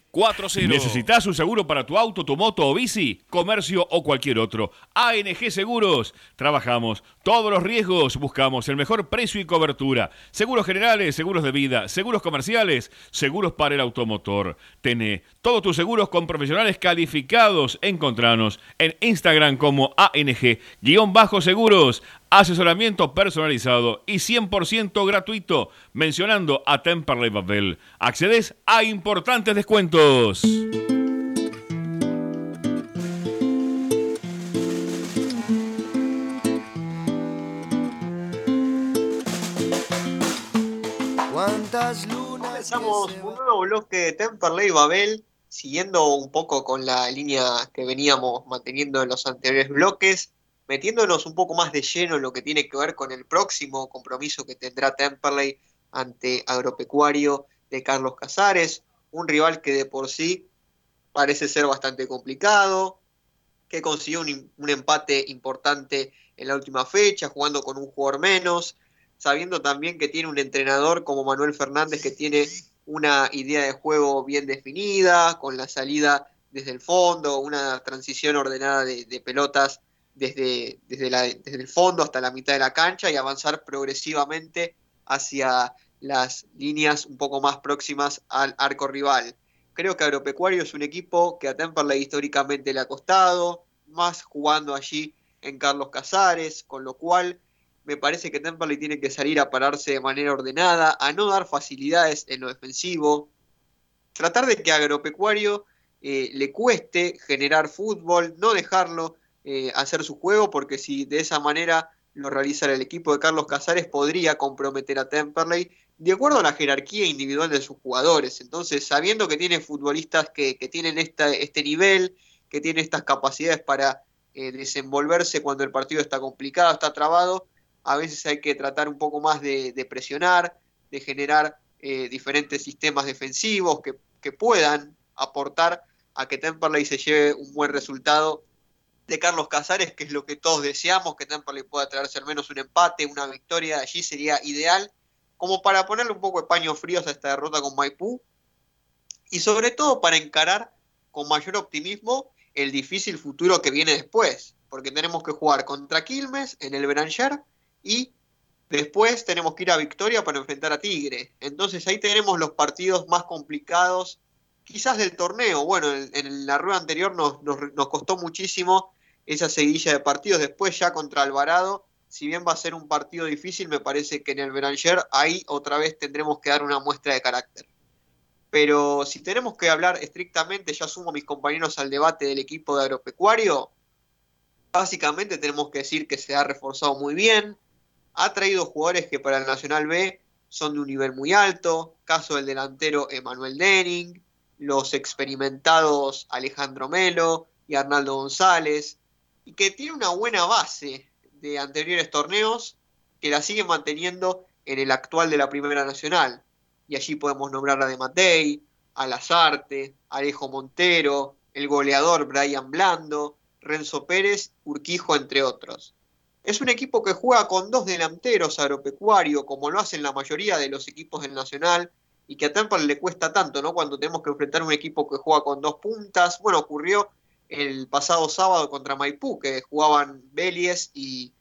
¿Necesitas un seguro para tu auto, tu moto o bici? Comercio o cualquier otro. ANG Seguros. Trabajamos todos los riesgos. Buscamos el mejor precio y cobertura. Seguros generales, seguros de vida, seguros comerciales, seguros para el automotor. Tené todos tus seguros con profesionales calificados. Encontranos en Instagram como ANG-seguros. Asesoramiento personalizado y 100% gratuito. Mencionando a Temperley Babel. Accedes a importantes descuentos. ¿Cuántas lunas? Comenzamos un nuevo bloque de Temperley Babel, siguiendo un poco con la línea que veníamos manteniendo en los anteriores bloques, metiéndonos un poco más de lleno en lo que tiene que ver con el próximo compromiso que tendrá Temperley ante Agropecuario de Carlos Casares, un rival que de por sí parece ser bastante complicado, que consiguió un, empate importante en la última fecha, jugando con un jugador menos, sabiendo también que tiene un entrenador como Manuel Fernández que tiene una idea de juego bien definida, con la salida desde el fondo, una transición ordenada de, pelotas desde, desde el fondo hasta la mitad de la cancha y avanzar progresivamente hacia las líneas un poco más próximas al arco rival. Creo que Agropecuario es un equipo que a Temperley históricamente le ha costado, más jugando allí en Carlos Casares, con lo cual me parece que Temperley tiene que salir a pararse de manera ordenada, a no dar facilidades en lo defensivo, tratar de que Agropecuario eh, le cueste generar fútbol, no dejarlo eh, hacer su juego, porque si de esa manera lo realizara el equipo de Carlos Casares, podría comprometer a Temperley de acuerdo a la jerarquía individual de sus jugadores. Entonces, sabiendo que tiene futbolistas que, que tienen esta, este nivel, que tienen estas capacidades para eh, desenvolverse cuando el partido está complicado, está trabado, a veces hay que tratar un poco más de, de presionar, de generar eh, diferentes sistemas defensivos que, que, puedan aportar a que Temperley se lleve un buen resultado de Carlos Casares, que es lo que todos deseamos, que Temperley pueda traerse al menos un empate, una victoria, allí sería ideal, como para ponerle un poco de paños fríos a esta derrota con Maipú, y sobre todo para encarar con mayor optimismo el difícil futuro que viene después, porque tenemos que jugar contra Quilmes en el Beranger y después tenemos que ir a Victoria para enfrentar a Tigre. Entonces ahí tenemos los partidos más complicados, quizás del torneo. Bueno, en, la rueda anterior nos, nos, nos, costó muchísimo esa seguidilla de partidos. Después ya contra Alvarado, si bien va a ser un partido difícil, me parece que en el Beranger ahí otra vez tendremos que dar una muestra de carácter. Pero si tenemos que hablar estrictamente, ya sumo a mis compañeros al debate del equipo de agropecuario, básicamente tenemos que decir que se ha reforzado muy bien, ha traído jugadores que para el Nacional B son de un nivel muy alto, caso del delantero Emanuel Denning, los experimentados Alejandro Melo y Arnaldo González, y que tiene una buena base de anteriores torneos que la sigue manteniendo en el actual de la Primera Nacional. Y allí podemos nombrar a De Matei, a Lazarte, Alejo Montero, el goleador Brian Blando, Renzo Pérez, Urquijo, entre otros. Es un equipo que juega con dos delanteros agropecuario, como lo hacen la mayoría de los equipos del Nacional, y que a Temple le cuesta tanto, ¿no? Cuando tenemos que enfrentar un equipo que juega con dos puntas. Bueno, ocurrió el pasado sábado contra Maipú, que jugaban Belies y,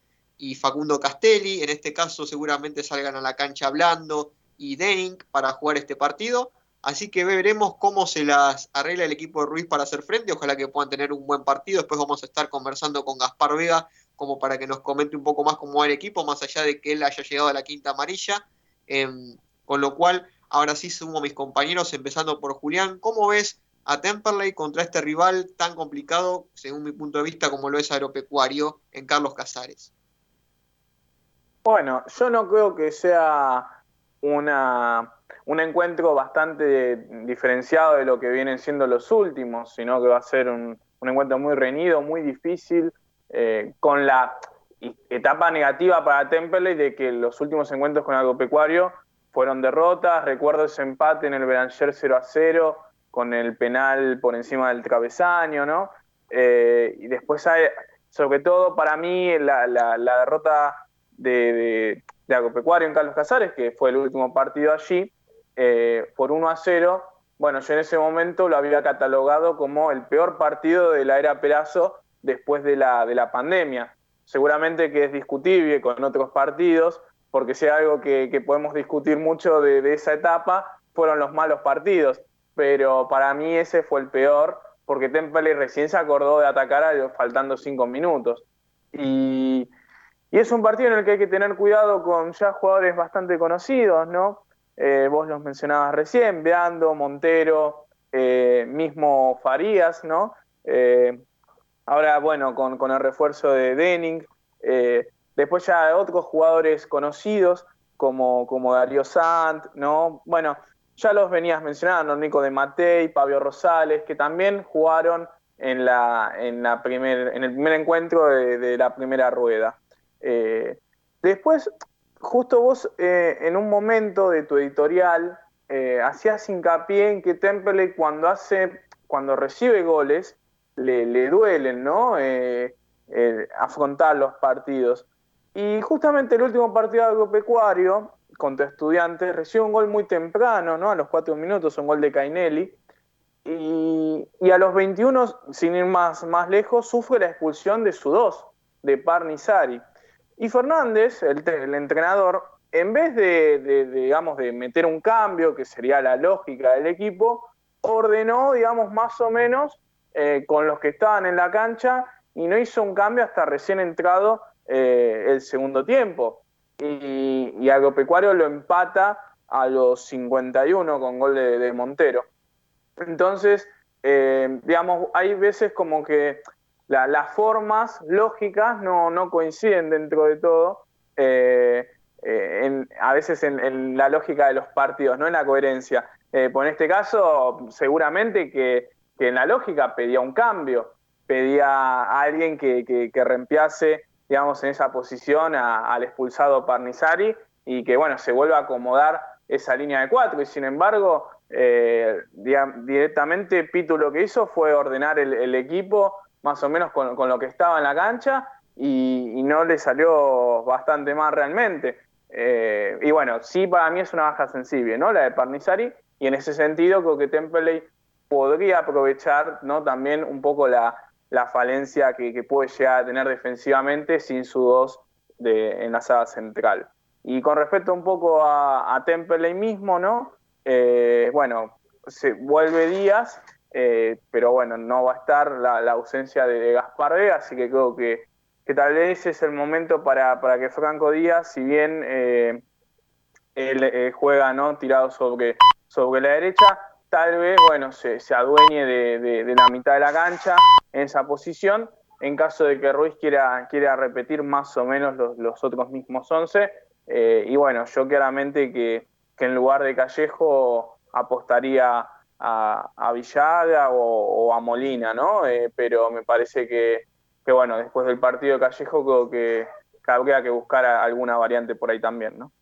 Facundo Castelli. En este caso seguramente salgan a la cancha hablando y Denning para jugar este partido. Así que veremos cómo se las arregla el equipo de Ruiz para hacer frente. Ojalá que puedan tener un buen partido. Después vamos a estar conversando con Gaspar Vega como para que nos comente un poco más cómo va el equipo, más allá de que él haya llegado a la quinta amarilla. Em, con lo cual, ahora sí sumo a mis compañeros, empezando por Julián. ¿Cómo ves a Temperley contra este rival tan complicado, según mi punto de vista, como lo es Agropecuario en Carlos Casares? Bueno, yo no creo que sea una un encuentro bastante diferenciado de lo que vienen siendo los últimos, sino que va a ser un, encuentro muy reñido, muy difícil, eh, con la etapa negativa para Temperley de que los últimos encuentros con Agropecuario fueron derrotas. Recuerdo ese empate en el Belanger 0 a 0 con el penal por encima del travesaño, ¿no? Eh, y después hay, sobre todo para mí, la, derrota de, de Agropecuario en Carlos Casares, que fue el último partido allí, eh, por 1 a 0, bueno, yo en ese momento lo había catalogado como el peor partido de la era Perazo después de la, de la pandemia. Seguramente que es discutible con otros partidos, porque si hay algo que, podemos discutir mucho de, esa etapa, fueron los malos partidos. Pero para mí ese fue el peor, porque Temple recién se acordó de atacar a faltando cinco minutos. Y, y es un partido en el que hay que tener cuidado con ya jugadores bastante conocidos, ¿no? Eh, vos los mencionabas recién, Beando, Montero, eh, mismo Farías, ¿no? Eh, ahora, bueno, con, el refuerzo de Denning. después ya otros jugadores conocidos como, como Darío Sant, ¿no? Bueno, ya los venías mencionando, Nico de Matei, Pablo Rosales, que también jugaron en, la, en, el primer encuentro de, la primera rueda. después, justo vos eh, en un momento de tu editorial eh, hacías hincapié en que Temple cuando hace, cuando recibe goles, le, duelen, ¿no? Eh, afrontar los partidos. Y justamente el último partido agropecuario contra estudiantes recibe un gol muy temprano, ¿no? A los cuatro minutos, un gol de Cainelli. Y, a los 21, sin ir más, más lejos, sufre la expulsión de su dos, de Parnizari. Y Fernández, el, entrenador, en vez de, digamos, de meter un cambio, que sería la lógica del equipo, ordenó, digamos, más o menos eh, con los que estaban en la cancha y no hizo un cambio hasta recién entrado eh, el segundo tiempo. Y, Agropecuario lo empata a los 51 con gol de, Montero. Entonces, eh, digamos, hay veces como que las formas lógicas no, coinciden dentro de todo, eh, eh, a veces en, la lógica de los partidos, no en la coherencia. Pues en este caso, seguramente que, en la lógica pedía un cambio, pedía a alguien que, que, digamos, en esa posición al expulsado Parnizari y que, bueno, se vuelva a acomodar esa línea de cuatro. Y sin embargo, directamente Pitu lo que hizo fue ordenar el equipo más o menos con, lo que estaba en la cancha y, no le salió bastante más realmente. Eh, y bueno, sí para mí es una baja sensible, ¿no? La de Parnizari, y en ese sentido creo que Templey podría aprovechar, ¿no? También un poco la, falencia que, puede llegar a tener defensivamente sin su dos de, en la sala central. Y con respecto un poco a, a mismo, ¿no? Eh, bueno, se vuelve Díaz eh, pero bueno, no va a estar la, ausencia de, Gaspar Vega, así que creo que, tal vez es el momento para, que Franco Díaz, si bien eh, él juega ¿no? tirado sobre, sobre la derecha, tal vez bueno, se, adueñe de, la mitad de la cancha en esa posición, en caso de que Ruiz quiera, quiera repetir más o menos los, otros mismos 11. y bueno, yo claramente que, que en lugar de Callejo apostaría a, Villaga o, a Molina, ¿no? Eh, pero me parece que, bueno, después del partido de Callejo creo que, habría que buscar alguna variante por ahí también, ¿no?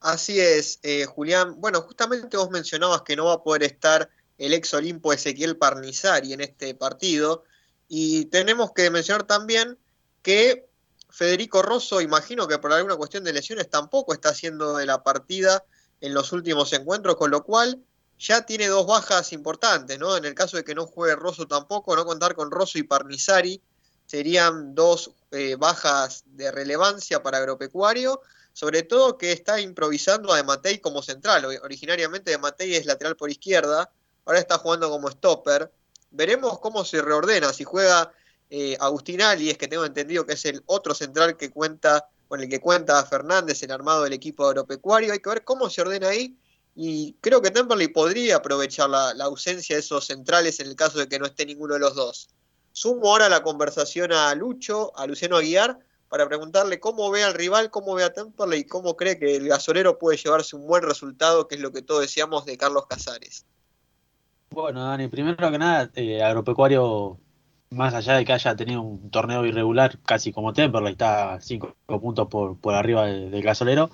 Así es, eh, Julián. Bueno, justamente vos mencionabas que no va a poder estar el ex Olimpo Ezequiel Parnizari en este partido. Y tenemos que mencionar también que Federico Rosso, imagino que por alguna cuestión de lesiones tampoco está haciendo de la partida en los últimos encuentros, con lo cual ya tiene dos bajas importantes, ¿no? En el caso de que no juegue Rosso tampoco, no contar con Rosso y Parnizari serían dos eh, bajas de relevancia para Agropecuario, sobre todo que está improvisando a De Matei como central. Originariamente De Matei es lateral por izquierda, ahora está jugando como stopper. Veremos cómo se reordena, si juega eh, Agustín es que tengo entendido que es el otro central que cuenta, con el que cuenta Fernández, el armado del equipo agropecuario. Hay que ver cómo se ordena ahí. Y creo que Temperley podría aprovechar la, ausencia de esos centrales en el caso de que no esté ninguno de los dos. Sumo ahora la conversación a Lucho, a Luciano Aguiar, para preguntarle cómo ve al rival, cómo ve a Temperley y cómo cree que el gasolero puede llevarse un buen resultado, que es lo que todos decíamos de Carlos Casares. Bueno, Dani, primero que nada, eh, Agropecuario más allá de que haya tenido un torneo irregular, casi como Temperley, está cinco puntos por, por arriba del, gasolero,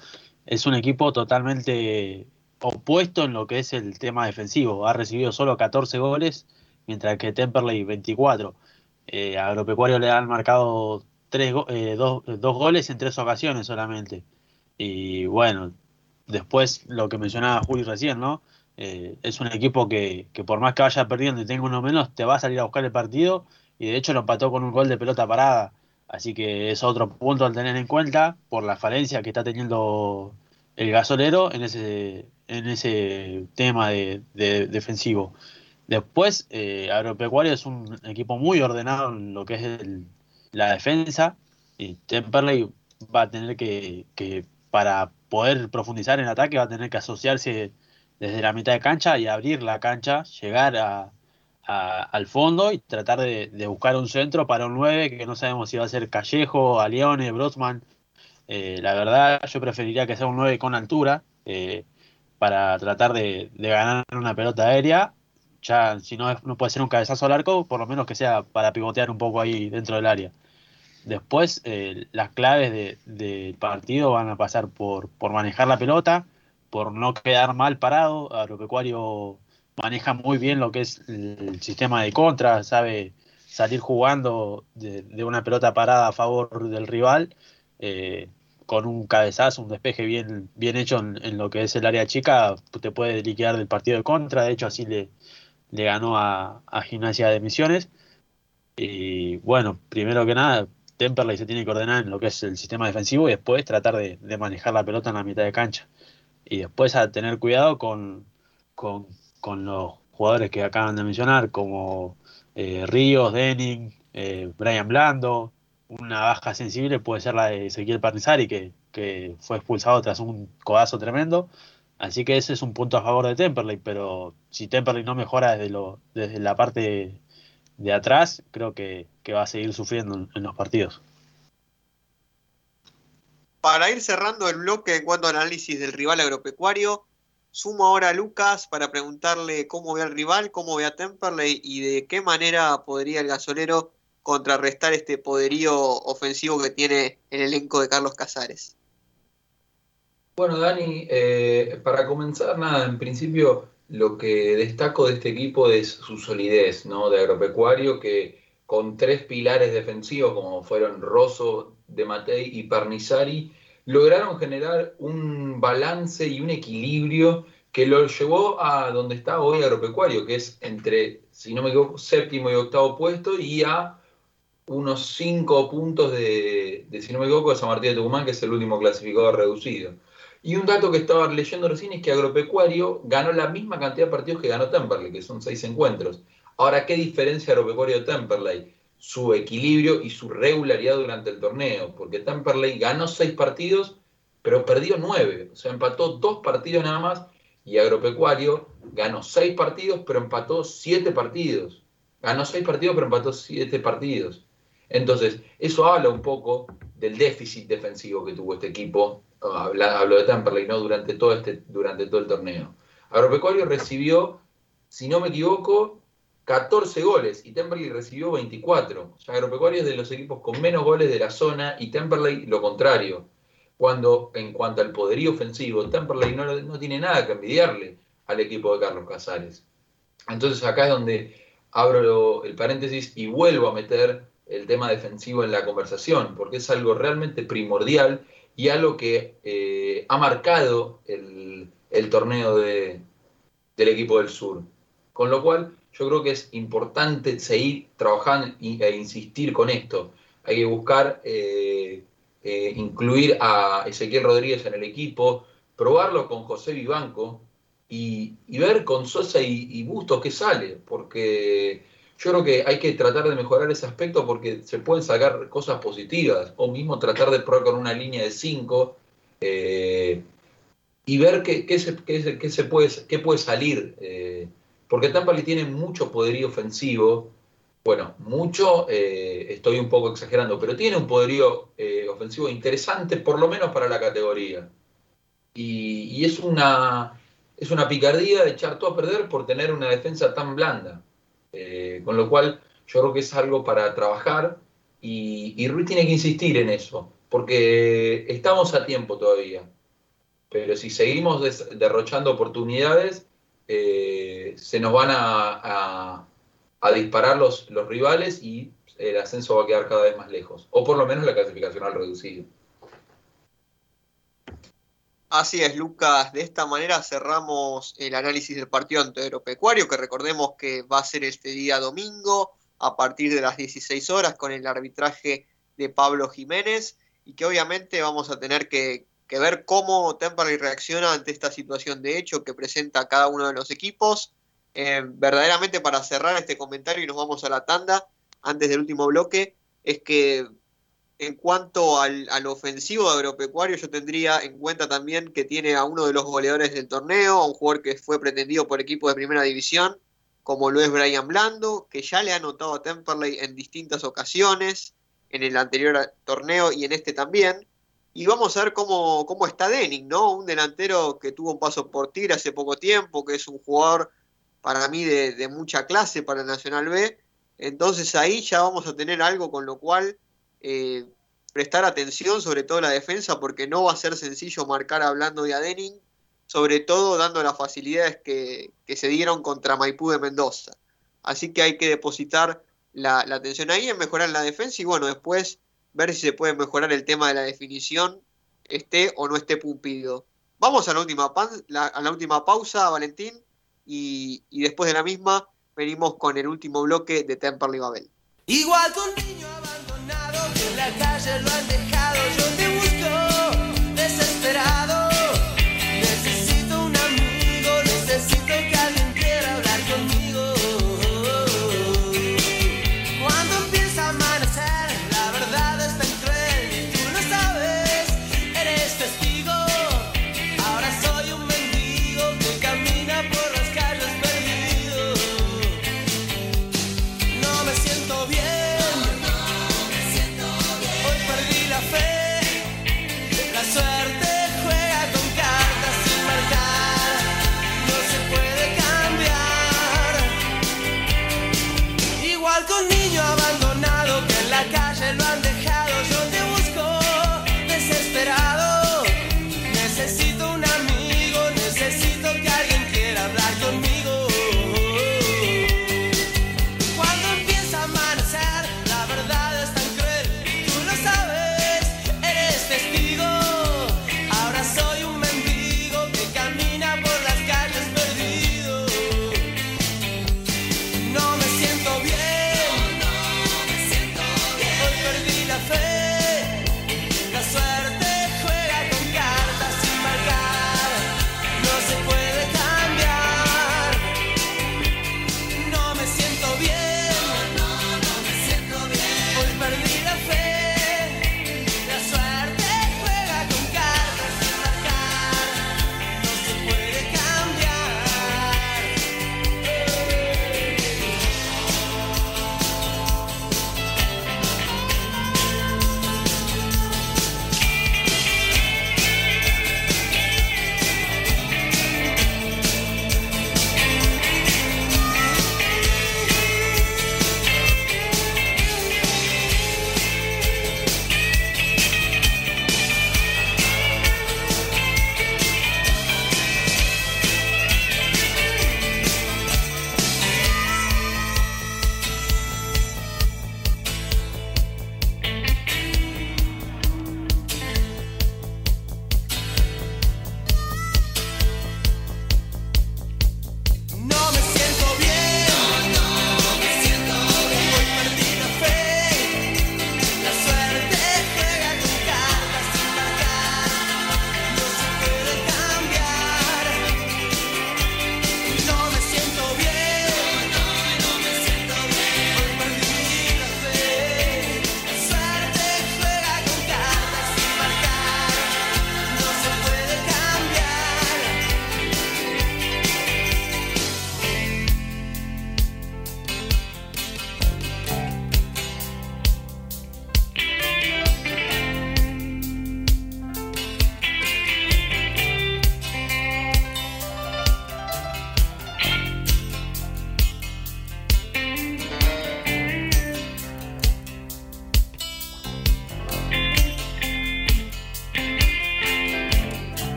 es un equipo totalmente opuesto en lo que es el tema defensivo. Ha recibido solo 14 goles, mientras que Temperley 24. Eh, Agropecuario le han marcado tres, eh, dos, goles en tres ocasiones solamente. Y bueno, después lo que mencionaba Juli recién, ¿no? Eh, es un equipo que, que, por más que vaya perdiendo y tenga uno menos, te va a salir a buscar el partido y de hecho lo empató con un gol de pelota parada. Así que es otro punto al tener en cuenta por la falencia que está teniendo el gasolero en ese, en ese tema de, defensivo. Después, eh, Agropecuario es un equipo muy ordenado en lo que es la defensa y Temperley va a tener que, que, para poder profundizar en ataque, va a tener que asociarse desde la mitad de cancha y abrir la cancha, llegar a, al fondo y tratar de, buscar un centro para un 9 que no sabemos si va a ser Callejo, Alione, Brotman. Eh, la verdad, yo preferiría que sea un 9 con altura eh, para tratar de, ganar una pelota aérea. Ya, si no, no puede ser un cabezazo al arco, por lo menos que sea para pivotear un poco ahí dentro del área. Después, eh, las claves del partido van a pasar por, por manejar la pelota, por no quedar mal parado. Agropecuario maneja muy bien lo que es el sistema de contra, sabe salir jugando de, una pelota parada a favor del rival, eh, con un cabezazo, un despeje bien, bien hecho en, lo que es el área chica, te puede liquidar del partido de contra, de hecho así le, ganó a, Gimnasia de Misiones. Y bueno, primero que nada, Temperley se tiene que ordenar en lo que es el sistema defensivo y después tratar de, manejar la pelota en la mitad de cancha. Y después a tener cuidado con, con con los jugadores que acaban de mencionar, como eh, Ríos, Denning, eh, Brian Blando. Una baja sensible puede ser la de Ezequiel Parnizari, que, que fue expulsado tras un codazo tremendo. Así que ese es un punto a favor de Temperley, pero si Temperley no mejora desde, lo, desde la parte de atrás, creo que, va a seguir sufriendo en, los partidos. Para ir cerrando el bloque en cuanto a análisis del rival agropecuario, Sumo ahora a Lucas para preguntarle cómo ve al rival, cómo ve a Temperley y de qué manera podría el gasolero contrarrestar este poderío ofensivo que tiene el elenco de Carlos Casares. Bueno, Dani, eh, para comenzar, nada, en principio lo que destaco de este equipo es su solidez, ¿no? De agropecuario, que con tres pilares defensivos, como fueron Rosso, De Matei y Parnizari, lograron generar un balance y un equilibrio que lo llevó a donde está hoy Agropecuario, que es entre, si no me equivoco, séptimo y octavo puesto y a unos cinco puntos de, si no me equivoco, de San Martín de Tucumán, que es el último clasificador reducido. Y un dato que estaba leyendo recién es que Agropecuario ganó la misma cantidad de partidos que ganó Temperley, que son seis encuentros. Ahora, ¿qué diferencia Agropecuario-Temperley? Su equilibrio y su regularidad durante el torneo, porque Temperley ganó seis partidos, pero perdió nueve, o sea, empató dos partidos nada más, y Agropecuario ganó seis partidos, pero empató siete partidos. Ganó seis partidos, pero empató siete partidos. Entonces, eso habla un poco del déficit defensivo que tuvo este equipo, hablo de Temperley, ¿no? Durante todo, este, durante todo el torneo. Agropecuario recibió, si no me equivoco, 14 goles y Temperley recibió 24. O Agropecuario es de los equipos con menos goles de la zona y Temperley lo contrario. Cuando en cuanto al poderío ofensivo, Temperley no, no tiene nada que envidiarle al equipo de Carlos Casares. Entonces acá es donde abro el paréntesis y vuelvo a meter el tema defensivo en la conversación, porque es algo realmente primordial y algo que eh, ha marcado el, el torneo de, del equipo del sur. Con lo cual, yo creo que es importante seguir trabajando e insistir con esto. Hay que buscar eh, eh, incluir a Ezequiel Rodríguez en el equipo, probarlo con José Vivanco y, ver con Sosa y, y Bustos qué sale, porque yo creo que hay que tratar de mejorar ese aspecto porque se pueden sacar cosas positivas, o mismo tratar de probar con una línea de 5 eh, y ver qué, qué, se, qué, se, puede, qué puede salir. Eh, porque Tampali tiene mucho poderío ofensivo, bueno, mucho, eh, estoy un poco exagerando, pero tiene un poderío ofensivo interesante, por lo menos para la categoría. Y, y, es, una, es una picardía de echar todo a perder por tener una defensa tan blanda. Eh, con lo cual, yo creo que es algo para trabajar y, y Ruiz tiene que insistir en eso, porque estamos a tiempo todavía. Pero si seguimos derrochando oportunidades, eh, se nos van a, disparar los, los rivales y el ascenso va a quedar cada vez más lejos, o por lo menos la clasificación al reducido. Así es, Lucas. De esta manera cerramos el análisis del partido ante Agropecuario, que recordemos que va a ser este día domingo a partir de las 16 horas con el arbitraje de Pablo Jiménez y que obviamente vamos a tener que, ver cómo Temperley reacciona ante esta situación de hecho que presenta cada uno de los equipos. Eh, verdaderamente para cerrar este comentario y nos vamos a la tanda antes del último bloque, es que en cuanto al, ofensivo de agropecuario, yo tendría en cuenta también que tiene a uno de los goleadores del torneo, a un jugador que fue pretendido por equipo de primera división, como lo es Brian Blando, que ya le ha anotado a Temperley en distintas ocasiones, en el anterior torneo y en este también. Y vamos a ver cómo, cómo está Denning, ¿no? Un delantero que tuvo un paso por Tigre hace poco tiempo, que es un jugador para mí de, mucha clase para el Nacional B. Entonces ahí ya vamos a tener algo con lo cual eh, prestar atención, sobre todo la defensa, porque no va a ser sencillo marcar hablando de Adenin, sobre todo dando las facilidades que, se dieron contra Maipú de Mendoza. Así que hay que depositar la, atención ahí en mejorar la defensa y bueno, después ver si se puede mejorar el tema de la definición, esté o no esté Pumpido. Vamos a la última, pausa, Valentín, y, después de la misma venimos con el último bloque de Temperley Babel. Igual tu niño la calle lo han dejado, yo te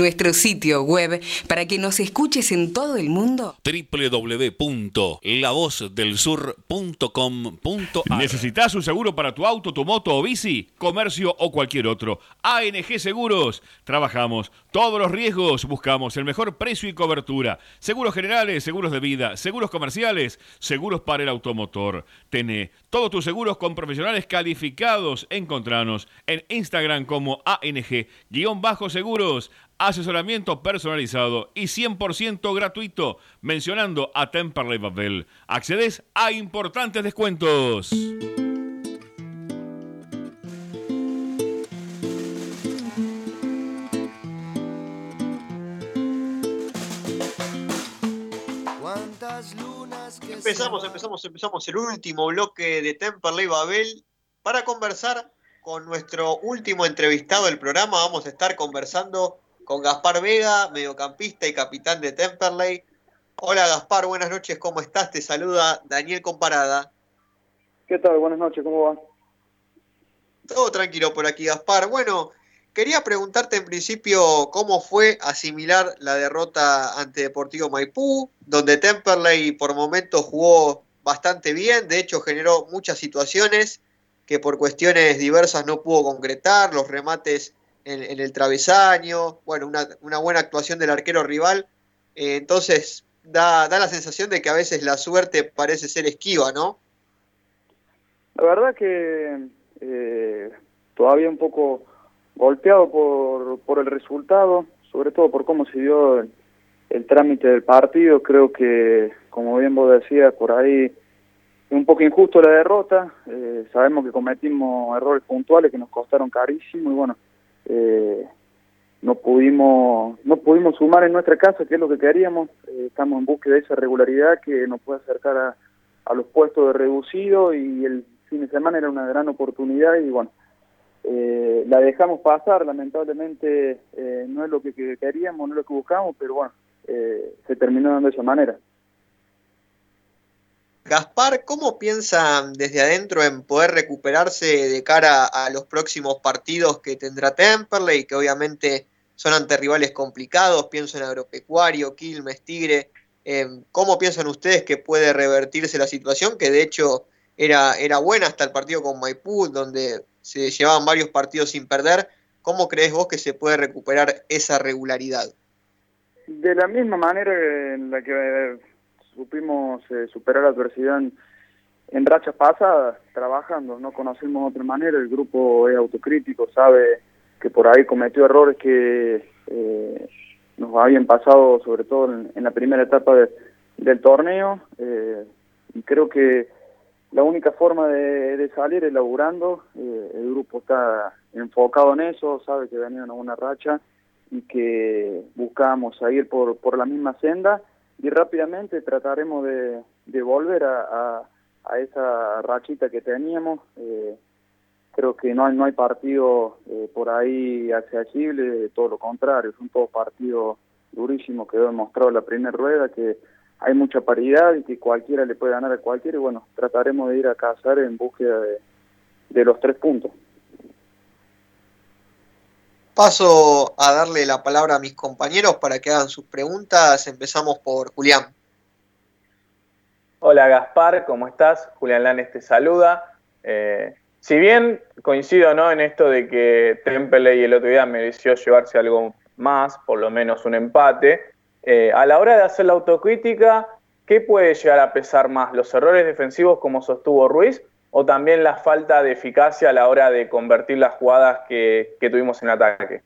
Nuestro sitio web para que nos escuches en todo el mundo. www.lavozdelsur.com.ar ¿Necesitas un seguro para tu auto, tu moto o bici, comercio o cualquier otro? ANG Seguros. Trabajamos todos los riesgos, buscamos el mejor precio y cobertura. Seguros generales, seguros de vida, seguros comerciales, seguros para el automotor. Tené todos tus seguros con profesionales calificados. Encontranos en Instagram como ANG-seguros asesoramiento personalizado y 100% gratuito, mencionando a Temperley Babel. Accedes a importantes descuentos. Empezamos, empezamos, empezamos el último bloque de Temperley Babel para conversar con nuestro último entrevistado del programa. Vamos a estar conversando con Gaspar Vega, mediocampista y capitán de Temperley. Hola Gaspar, buenas noches, ¿cómo estás? Te saluda Daniel Comparada. ¿Qué tal? Buenas noches, ¿cómo va? Todo tranquilo por aquí, Gaspar. Bueno, quería preguntarte en principio cómo fue asimilar la derrota ante Deportivo Maipú, donde Temperley por momentos jugó bastante bien, de hecho generó muchas situaciones que por cuestiones diversas no pudo concretar, los remates en, el travesaño, bueno, una, buena actuación del arquero rival. Eh, entonces, da, da la sensación de que a veces la suerte parece ser esquiva, ¿no? La verdad que eh, todavía un poco golpeado por, por el resultado, sobre todo por cómo se dio el, trámite del partido. Creo que, como bien vos decías, por ahí un poco injusto la derrota. Eh, sabemos que cometimos errores puntuales que nos costaron carísimo y bueno, eh, no pudimos no pudimos sumar en nuestra casa, que es lo que queríamos. Eh, estamos en búsqueda de esa regularidad que nos puede acercar a, los puestos de reducido y el fin de semana era una gran oportunidad y bueno, eh, la dejamos pasar, lamentablemente eh, no es lo que, queríamos, no es lo que buscamos, pero bueno, eh, se terminó dando de esa manera. Gaspar, ¿cómo piensan desde adentro en poder recuperarse de cara a los próximos partidos que tendrá Temperley, que obviamente son ante rivales complicados? Pienso en Agropecuario, Quilmes, Tigre. ¿Cómo piensan ustedes que puede revertirse la situación? Que de hecho era, era buena hasta el partido con Maipú, donde se llevaban varios partidos sin perder. ¿Cómo crees vos que se puede recuperar esa regularidad? De la misma manera en la que supimos eh, superar la adversidad en, rachas pasadas, trabajando, no conocemos otra manera, el grupo es autocrítico, sabe que por ahí cometió errores que eh, nos habían pasado sobre todo en, la primera etapa del torneo eh, y creo que la única forma de, salir es laburando, eh, el grupo está enfocado en eso, sabe que venía una buena racha y que buscamos ir por, por la misma senda y rápidamente trataremos de, de volver a, a, esa rachita que teníamos. Eh, creo que no hay, no hay partido eh, por ahí accesible, todo lo contrario, son todos partidos durísimos que demostrado la primera rueda que hay mucha paridad y que cualquiera le puede ganar a cualquiera y bueno, trataremos de ir a cazar en búsqueda de los tres puntos. Paso a darle la palabra a mis compañeros para que hagan sus preguntas. Empezamos por Julián. Hola Gaspar, ¿cómo estás? Julián Lanes te saluda. Eh, si bien coincido ¿no? en esto de que y el otro día mereció llevarse algo más, por lo menos un empate, eh, a la hora de hacer la autocrítica, ¿qué puede llegar a pesar más? ¿Los errores defensivos como sostuvo Ruiz o también la falta de eficacia a la hora de convertir las jugadas que, tuvimos en ataque?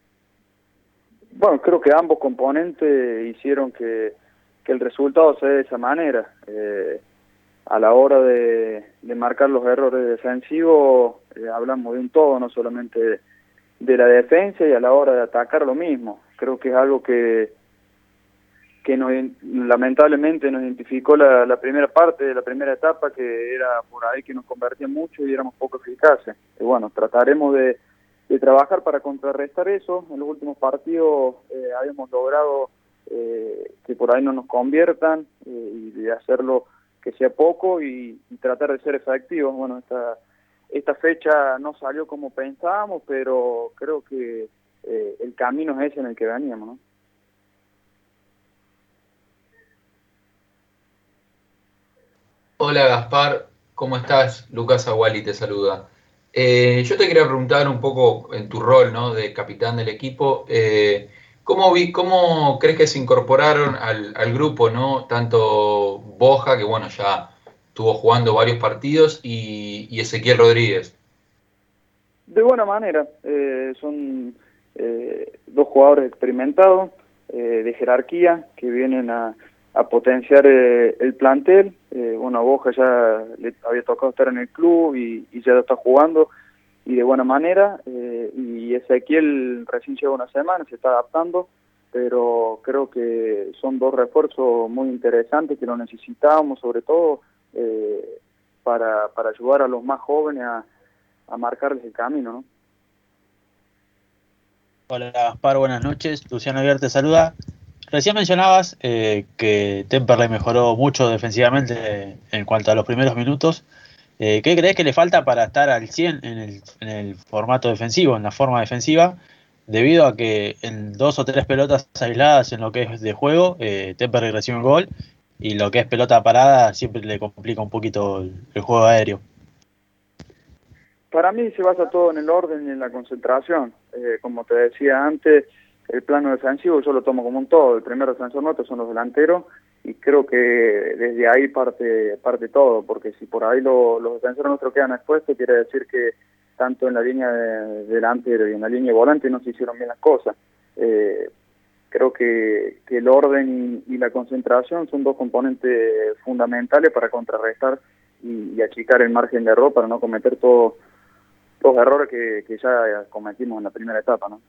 Bueno, creo que ambos componentes hicieron que, el resultado sea de esa manera. Eh, a la hora de, marcar los errores defensivos, eh, hablamos de un todo, no solamente de la defensa, y a la hora de atacar lo mismo. Creo que es algo que, que nos, lamentablemente nos identificó la, primera parte de la primera etapa, que era por ahí que nos convertía mucho y éramos poco eficaces. Y bueno, trataremos de, trabajar para contrarrestar eso. En los últimos partidos eh, habíamos logrado eh, que por ahí no nos conviertan eh, y de hacerlo que sea poco y, tratar de ser efectivos. Bueno, esta, esta fecha no salió como pensábamos, pero creo que eh, el camino es ese en el que veníamos, ¿no? Hola Gaspar, ¿cómo estás? Lucas Aguali te saluda. Eh, yo te quería preguntar un poco en tu rol ¿no? de capitán del equipo, eh, ¿cómo, vi, ¿cómo crees que se incorporaron al, al, grupo, ¿no? tanto Boja, que bueno, ya estuvo jugando varios partidos, y, Ezequiel Rodríguez? De buena manera, eh, son eh, dos jugadores experimentados, eh, de jerarquía, que vienen a, a potenciar eh, el plantel. Eh, bueno, a Boja ya le había tocado estar en el club y, y ya está jugando y de buena manera. Eh, y Ezequiel recién lleva una semana, se está adaptando, pero creo que son dos refuerzos muy interesantes que lo necesitábamos, sobre todo eh, para, para ayudar a los más jóvenes a, a marcarles el camino, ¿no? Hola Gaspar, buenas noches. Luciano Aguirre te saluda. Recién mencionabas eh, que Temperley mejoró mucho defensivamente en cuanto a los primeros minutos. Eh, ¿Qué crees que le falta para estar al 100 en el, en el, formato defensivo, en la forma defensiva? Debido a que en dos o tres pelotas aisladas en lo que es de juego, eh, Temperley recibe un gol y lo que es pelota parada siempre le complica un poquito el, juego aéreo. Para mí se basa todo en el orden y en la concentración. Eh, como te decía antes, el plano defensivo yo lo tomo como un todo. El primer nuestro son los delanteros y creo que desde ahí parte parte todo, porque si por ahí lo, los defensores nuestros quedan expuestos, quiere decir que tanto en la línea de, delantero y en la línea de volante no se hicieron bien las cosas. Eh, creo que, el orden y, y, la concentración son dos componentes fundamentales para contrarrestar y, y achicar el margen de error para no cometer todos los errores que, que ya cometimos en la primera etapa, ¿no?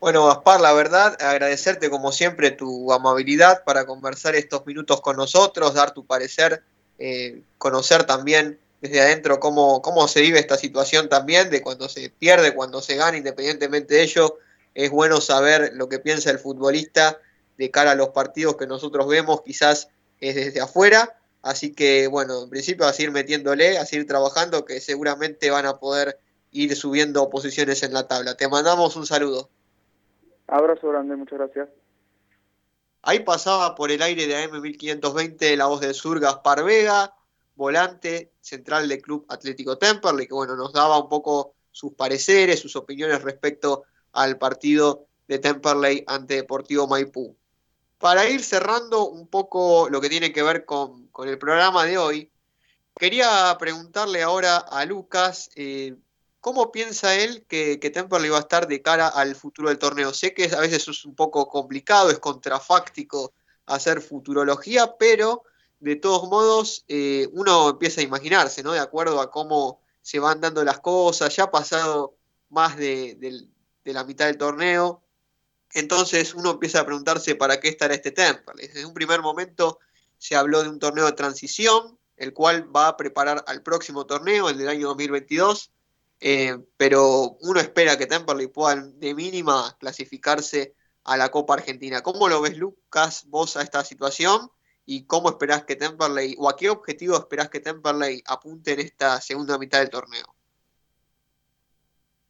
Bueno, Gaspar, la verdad, agradecerte como siempre tu amabilidad para conversar estos minutos con nosotros, dar tu parecer, eh, conocer también desde adentro cómo, cómo se vive esta situación también, de cuando se pierde, cuando se gana, independientemente de ello, es bueno saber lo que piensa el futbolista de cara a los partidos que nosotros vemos, quizás es desde afuera, así que bueno, en principio a seguir metiéndole, a seguir trabajando, que seguramente van a poder ir subiendo posiciones en la tabla. Te mandamos un saludo. Abrazo grande, muchas gracias. Ahí pasaba por el aire de AM1520 la voz del sur Gaspar Vega, volante central del Club Atlético Temperley, que bueno, nos daba un poco sus pareceres, sus opiniones respecto al partido de Temperley ante Deportivo Maipú. Para ir cerrando un poco lo que tiene que ver con, con el programa de hoy, quería preguntarle ahora a Lucas eh, ¿Cómo piensa él que, que Temperley va a estar de cara al futuro del torneo? Sé que a veces es un poco complicado, es contrafáctico hacer futurología, pero de todos modos eh, uno empieza a imaginarse, ¿no? De acuerdo a cómo se van dando las cosas, ya ha pasado más de, la mitad del torneo, entonces uno empieza a preguntarse para qué estará este Temperley. Desde un primer momento se habló de un torneo de transición, el cual va a preparar al próximo torneo, el del año 2022, eh, pero uno espera que Temperley pueda de mínima clasificarse a la Copa Argentina. ¿Cómo lo ves, Lucas, vos a esta situación? ¿Y cómo esperás que Temperley, o a qué objetivo esperás que Temperley apunte en esta segunda mitad del torneo?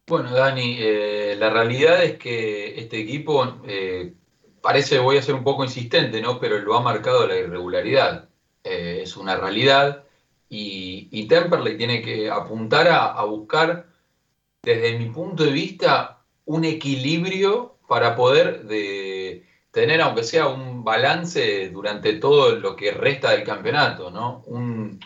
Bueno, Dani, eh, la realidad es que este equipo eh, parece, voy a ser un poco insistente, ¿no? Pero lo ha marcado la irregularidad. Es una realidad y, Temperley tiene que apuntar a, buscar, desde mi punto de vista, un equilibrio para poder de, tener, aunque sea un balance durante todo lo que resta del campeonato, ¿no? Un,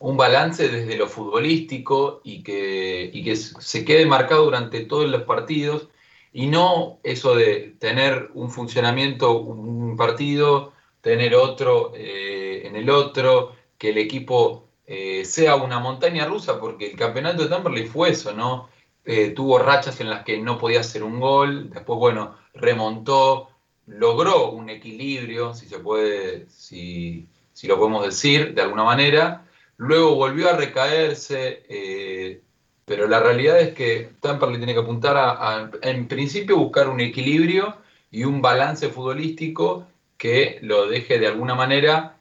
un balance desde lo futbolístico y que, y que se quede marcado durante todos los partidos y no eso de tener un funcionamiento, un partido, tener otro eh, en el otro, que el equipo eh, sea una montaña rusa, porque el campeonato de Temperley fue eso, ¿no? Eh, tuvo rachas en las que no podía hacer un gol, después, bueno, remontó, logró un equilibrio, si se puede, si, si lo podemos decir de alguna manera, luego volvió a recaerse, eh, pero la realidad es que Temperley tiene que apuntar a, en principio, buscar un equilibrio y un balance futbolístico que lo deje de alguna manera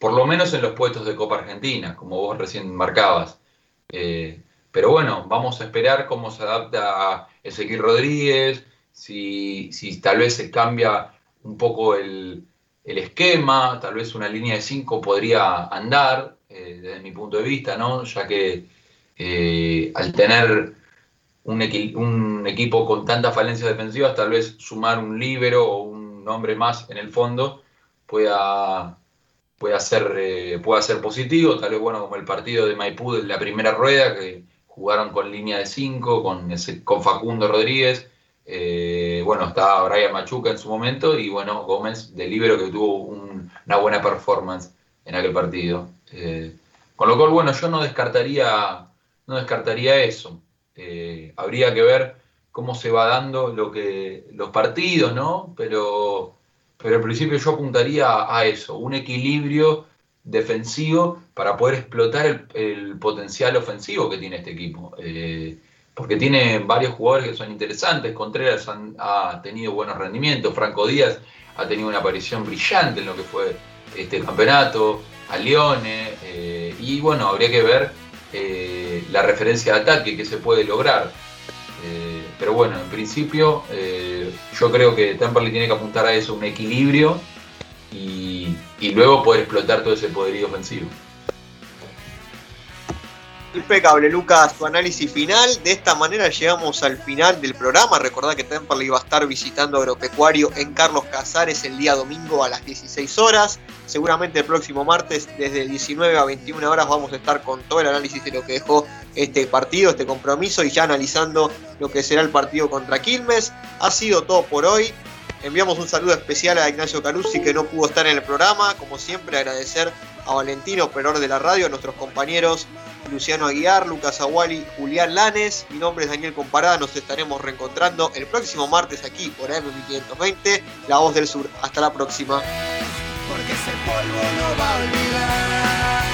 por lo menos en los puestos de Copa Argentina, como vos recién marcabas. Eh, pero bueno, vamos a esperar cómo se adapta Ezequiel Rodríguez, si, si tal vez se cambia un poco el, el esquema, tal vez una línea de 5 podría andar, eh, desde mi punto de vista, ¿no? ya que eh, al tener un, un, equipo con tantas falencias defensivas, tal vez sumar un líbero o un hombre más en el fondo pueda, pueda, ser, eh, positivo, tal vez bueno como el partido de Maipú de la primera rueda, que jugaron con línea de 5, con, con Facundo Rodríguez, eh, bueno, estaba Brian Machuca en su momento y bueno, Gómez de Libero que tuvo una buena performance en aquel partido. Eh, con lo cual, bueno, yo no descartaría, no descartaría eso. Eh, habría que ver cómo se va dando lo que, los partidos, ¿no? Pero, pero al principio yo apuntaría a eso, un equilibrio defensivo para poder explotar el, potencial ofensivo que tiene este equipo porque tiene varios jugadores que son interesantes. Contreras ha tenido buenos rendimientos, Franco Díaz ha tenido una aparición brillante en lo que fue este campeonato, a Lione, eh, y bueno, habría que ver eh, la referencia de ataque que se puede lograr. Eh, pero bueno, en principio yo creo que Temperley tiene que apuntar a eso, un equilibrio y, y luego poder explotar todo ese poderío ofensivo. Impecable, Lucas, tu análisis final. De esta manera llegamos al final del programa. Recordad que Temperley va a estar visitando Agropecuario en Carlos Casares el día domingo a las 16 horas. Seguramente el próximo martes, desde 19 a 21 horas, vamos a estar con todo el análisis de lo que dejó este partido, este compromiso y ya analizando lo que será el partido contra Quilmes. Ha sido todo por hoy. Enviamos un saludo especial a Ignacio Calusi que no pudo estar en el programa. Como siempre, agradecer a Valentino, operador de la radio, a nuestros compañeros Luciano Aguiar, Lucas Aguali, Julián Lanes. Mi nombre es Daniel Comparada. Nos estaremos reencontrando el próximo martes aquí por AM1520, La Voz del Sur. Hasta la próxima. Porque ese polvo no va a olvidar.